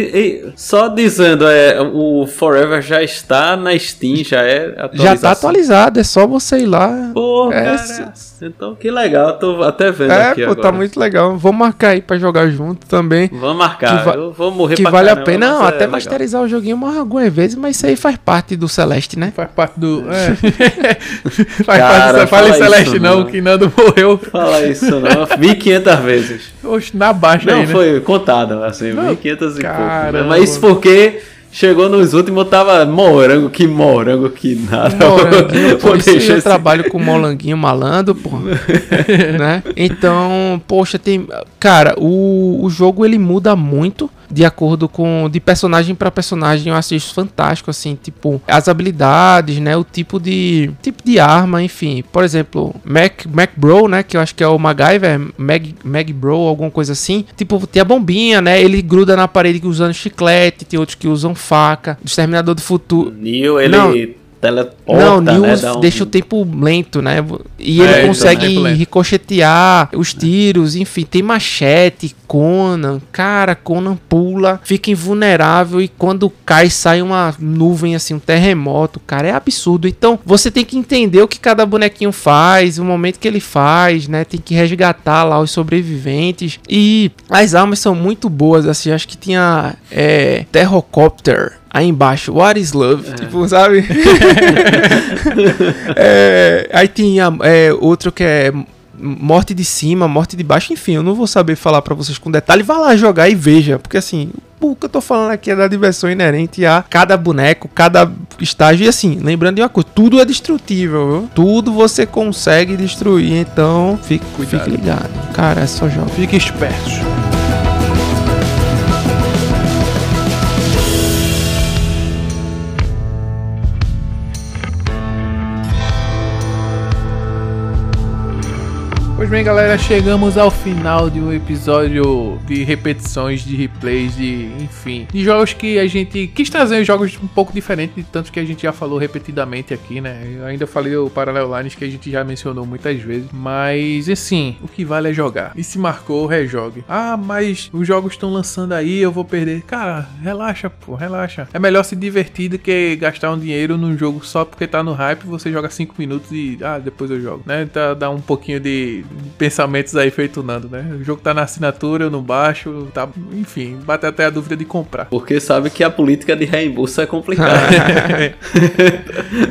e só dizendo, é, o Forever já está na Steam, já é. Já tá atualizado, é só você ir lá. Pô, É, cara, então que legal, tô até vendo É, aqui pô, agora. tá muito legal. Vamos marcar aí pra jogar junto também. Vamos marcar, eu vou morrer Que pra vale a caramba, pena. mas Não, é até legal. masterizar o joguinho mais algumas vezes, mas isso aí faz parte do Celeste, né? Faz parte do. É. [laughs] Faz Cara, parte do. Fala fala Celeste, isso, não, não. que Nando morreu. Fala isso não, 1500 vezes. Oxe, na baixa Não, aí, né? foi contado, assim, Não, 1500 e pouco. né? Mas isso porque chegou nos últimos, tava morango, que morango, que nada. Moranguinho, isso deixar eu esse- trabalho com molanguinho malandro, pô. [laughs] né? Então, poxa, tem. Cara, o, o jogo ele muda muito de acordo com. De personagem pra personagem. Eu acho isso fantástico, assim. Tipo, as habilidades, né? O tipo de. Tipo de arma, enfim. Por exemplo, Mac, Mac Bro, né? Que eu acho que é o MacGyver. Mag, Bro, alguma coisa assim. Tipo, tem a bombinha, né? Ele gruda na parede usando chiclete. Tem outros que usam faca. Exterminador do Futuro. Neil, ele Não. Teleporta, Não, né? News Dá um- deixa o tempo lento, né? E É, ele então, consegue lento. ricochetear os tiros, enfim, tem machete, Conan, cara, Conan pula, fica invulnerável e quando cai sai uma nuvem assim, um terremoto, cara, é absurdo. Então, você tem que entender o que cada bonequinho faz, o momento que ele faz, né? Tem que resgatar lá os sobreviventes e as armas são muito boas, assim, acho que tinha é, Terrocopter Aí embaixo, What is Love? Tipo, sabe? [laughs] É, aí tinha é, outro que é morte de cima, morte de baixo, enfim, eu não vou saber falar pra vocês com detalhe. Vá lá jogar e veja, porque assim, o que eu tô falando aqui é da diversão inerente a cada boneco, cada estágio. E assim, lembrando de uma coisa, tudo é destrutível, viu? Tudo você consegue destruir, então fique, Cuidado. fique ligado. Cara, é só jogo. Fique esperto. Pois bem, galera, chegamos ao final de um episódio de repetições, de replays, de enfim, de jogos que a gente quis trazer jogos um pouco diferentes de tantos que a gente já falou repetidamente aqui, né? Eu ainda falei o Parallel Lines que a gente já mencionou muitas vezes, mas assim, o que vale é jogar. E se marcou, rejogue. Ah, mas os jogos estão lançando aí, eu vou perder. Cara, relaxa, pô, relaxa. É melhor se divertir do que gastar um dinheiro num jogo só porque tá no hype, você joga 5 minutos e ah, depois eu jogo, né? Tá, dá um pouquinho de pensamentos aí feito Nando, né? O jogo tá na assinatura, eu não baixo, tá, enfim, bate até a dúvida de comprar. Porque sabe que a política de reembolso é complicada. [laughs]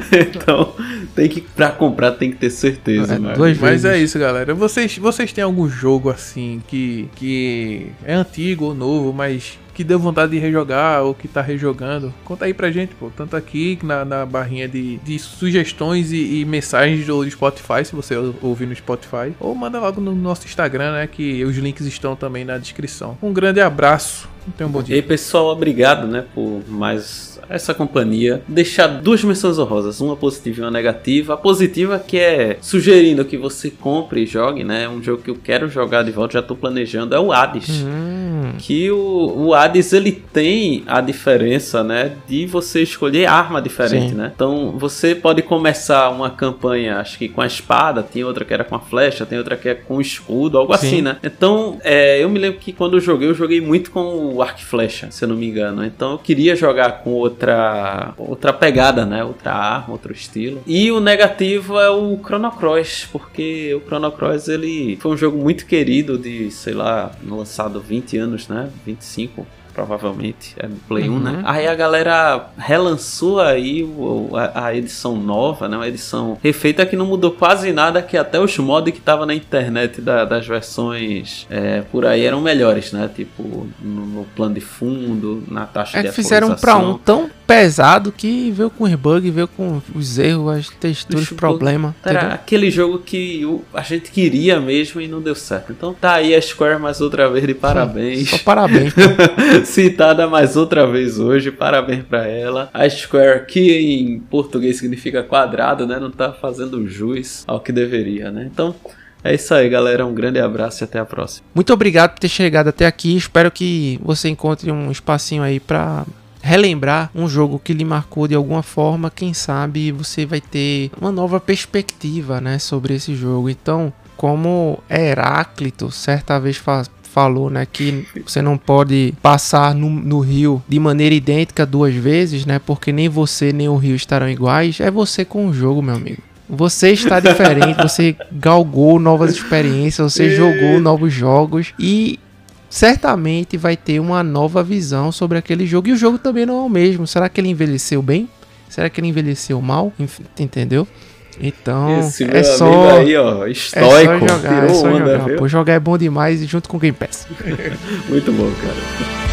[laughs] então, tem que pra comprar tem que ter certeza, É, Mas vezes. é isso, galera. Vocês, vocês têm algum jogo assim que, que é antigo ou novo, mas que deu vontade de rejogar ou que tá rejogando? Conta aí pra gente, pô. Tanto aqui na, na barrinha de, de sugestões e, e mensagens do Spotify, se você ou- ouvir no Spotify. Ou manda logo no nosso Instagram, né? Que os links estão também na descrição. Um grande abraço. Um bom E dia. aí, pessoal, obrigado, né, por mais essa companhia. Deixar duas menções honrosas, uma positiva e uma negativa. A positiva que é sugerindo que você compre e jogue, né? Um jogo que eu quero jogar de volta, já tô planejando, é o Hades. Hum, Que o, o Hades ele tem a diferença, né, de você escolher arma diferente, Sim. né? Então você pode começar uma campanha, acho que com a espada, tem outra que era com a flecha, tem outra que é com o escudo, algo Sim. assim, né? Então é, eu me lembro que quando eu joguei, eu joguei muito com o arco e flecha, se eu não me engano. Então eu queria jogar com outra outra pegada, né? Outra arma, outro estilo. E o negativo é o Chrono Cross, porque o Chrono Cross ele foi um jogo muito querido de, sei lá, lançado 20 anos, né? 25 provavelmente, é Play 1, né? Uhum. Aí a galera relançou aí o- a, a edição nova, né? Uma edição refeita que não mudou quase nada, que até os mods que tava na internet da- das versões é, por aí eram melhores, né? Tipo, no, no plano de fundo, na taxa É de que fizeram um pra um tão pesado que veio com os bugs, veio com os erros, as texturas, Deixa eu- problemas. Era aquele jogo que a gente queria mesmo e não deu certo. Então tá aí a Square mais outra vez de parabéns. Só parabéns. [laughs] Citada mais outra vez hoje, parabéns pra ela. A Square, que em português significa quadrado, né? Não tá fazendo jus ao que deveria, né? Então é isso aí, galera. Um grande abraço e até a próxima. Muito obrigado por ter chegado até aqui. Espero que você encontre um espacinho aí pra relembrar um jogo que lhe marcou de alguma forma. Quem sabe você vai ter uma nova perspectiva, né, sobre esse jogo. Então, como Heráclito certa vez fa- falou, né, que você não pode passar no, no rio de maneira idêntica duas vezes, né, porque nem você nem o rio estarão iguais. É você com o jogo, meu amigo. Você está diferente, [laughs] você galgou novas experiências, você jogou novos jogos e certamente vai ter uma nova visão sobre aquele jogo. E o jogo também não é o mesmo. Será que ele envelheceu bem? Será que ele envelheceu mal? Entendeu? Então, Esse é amigo só, aí, ó, é estoico, só jogar, é só onda, jogar. Pô, jogar é bom demais e junto com o Game Pass. Muito bom, cara.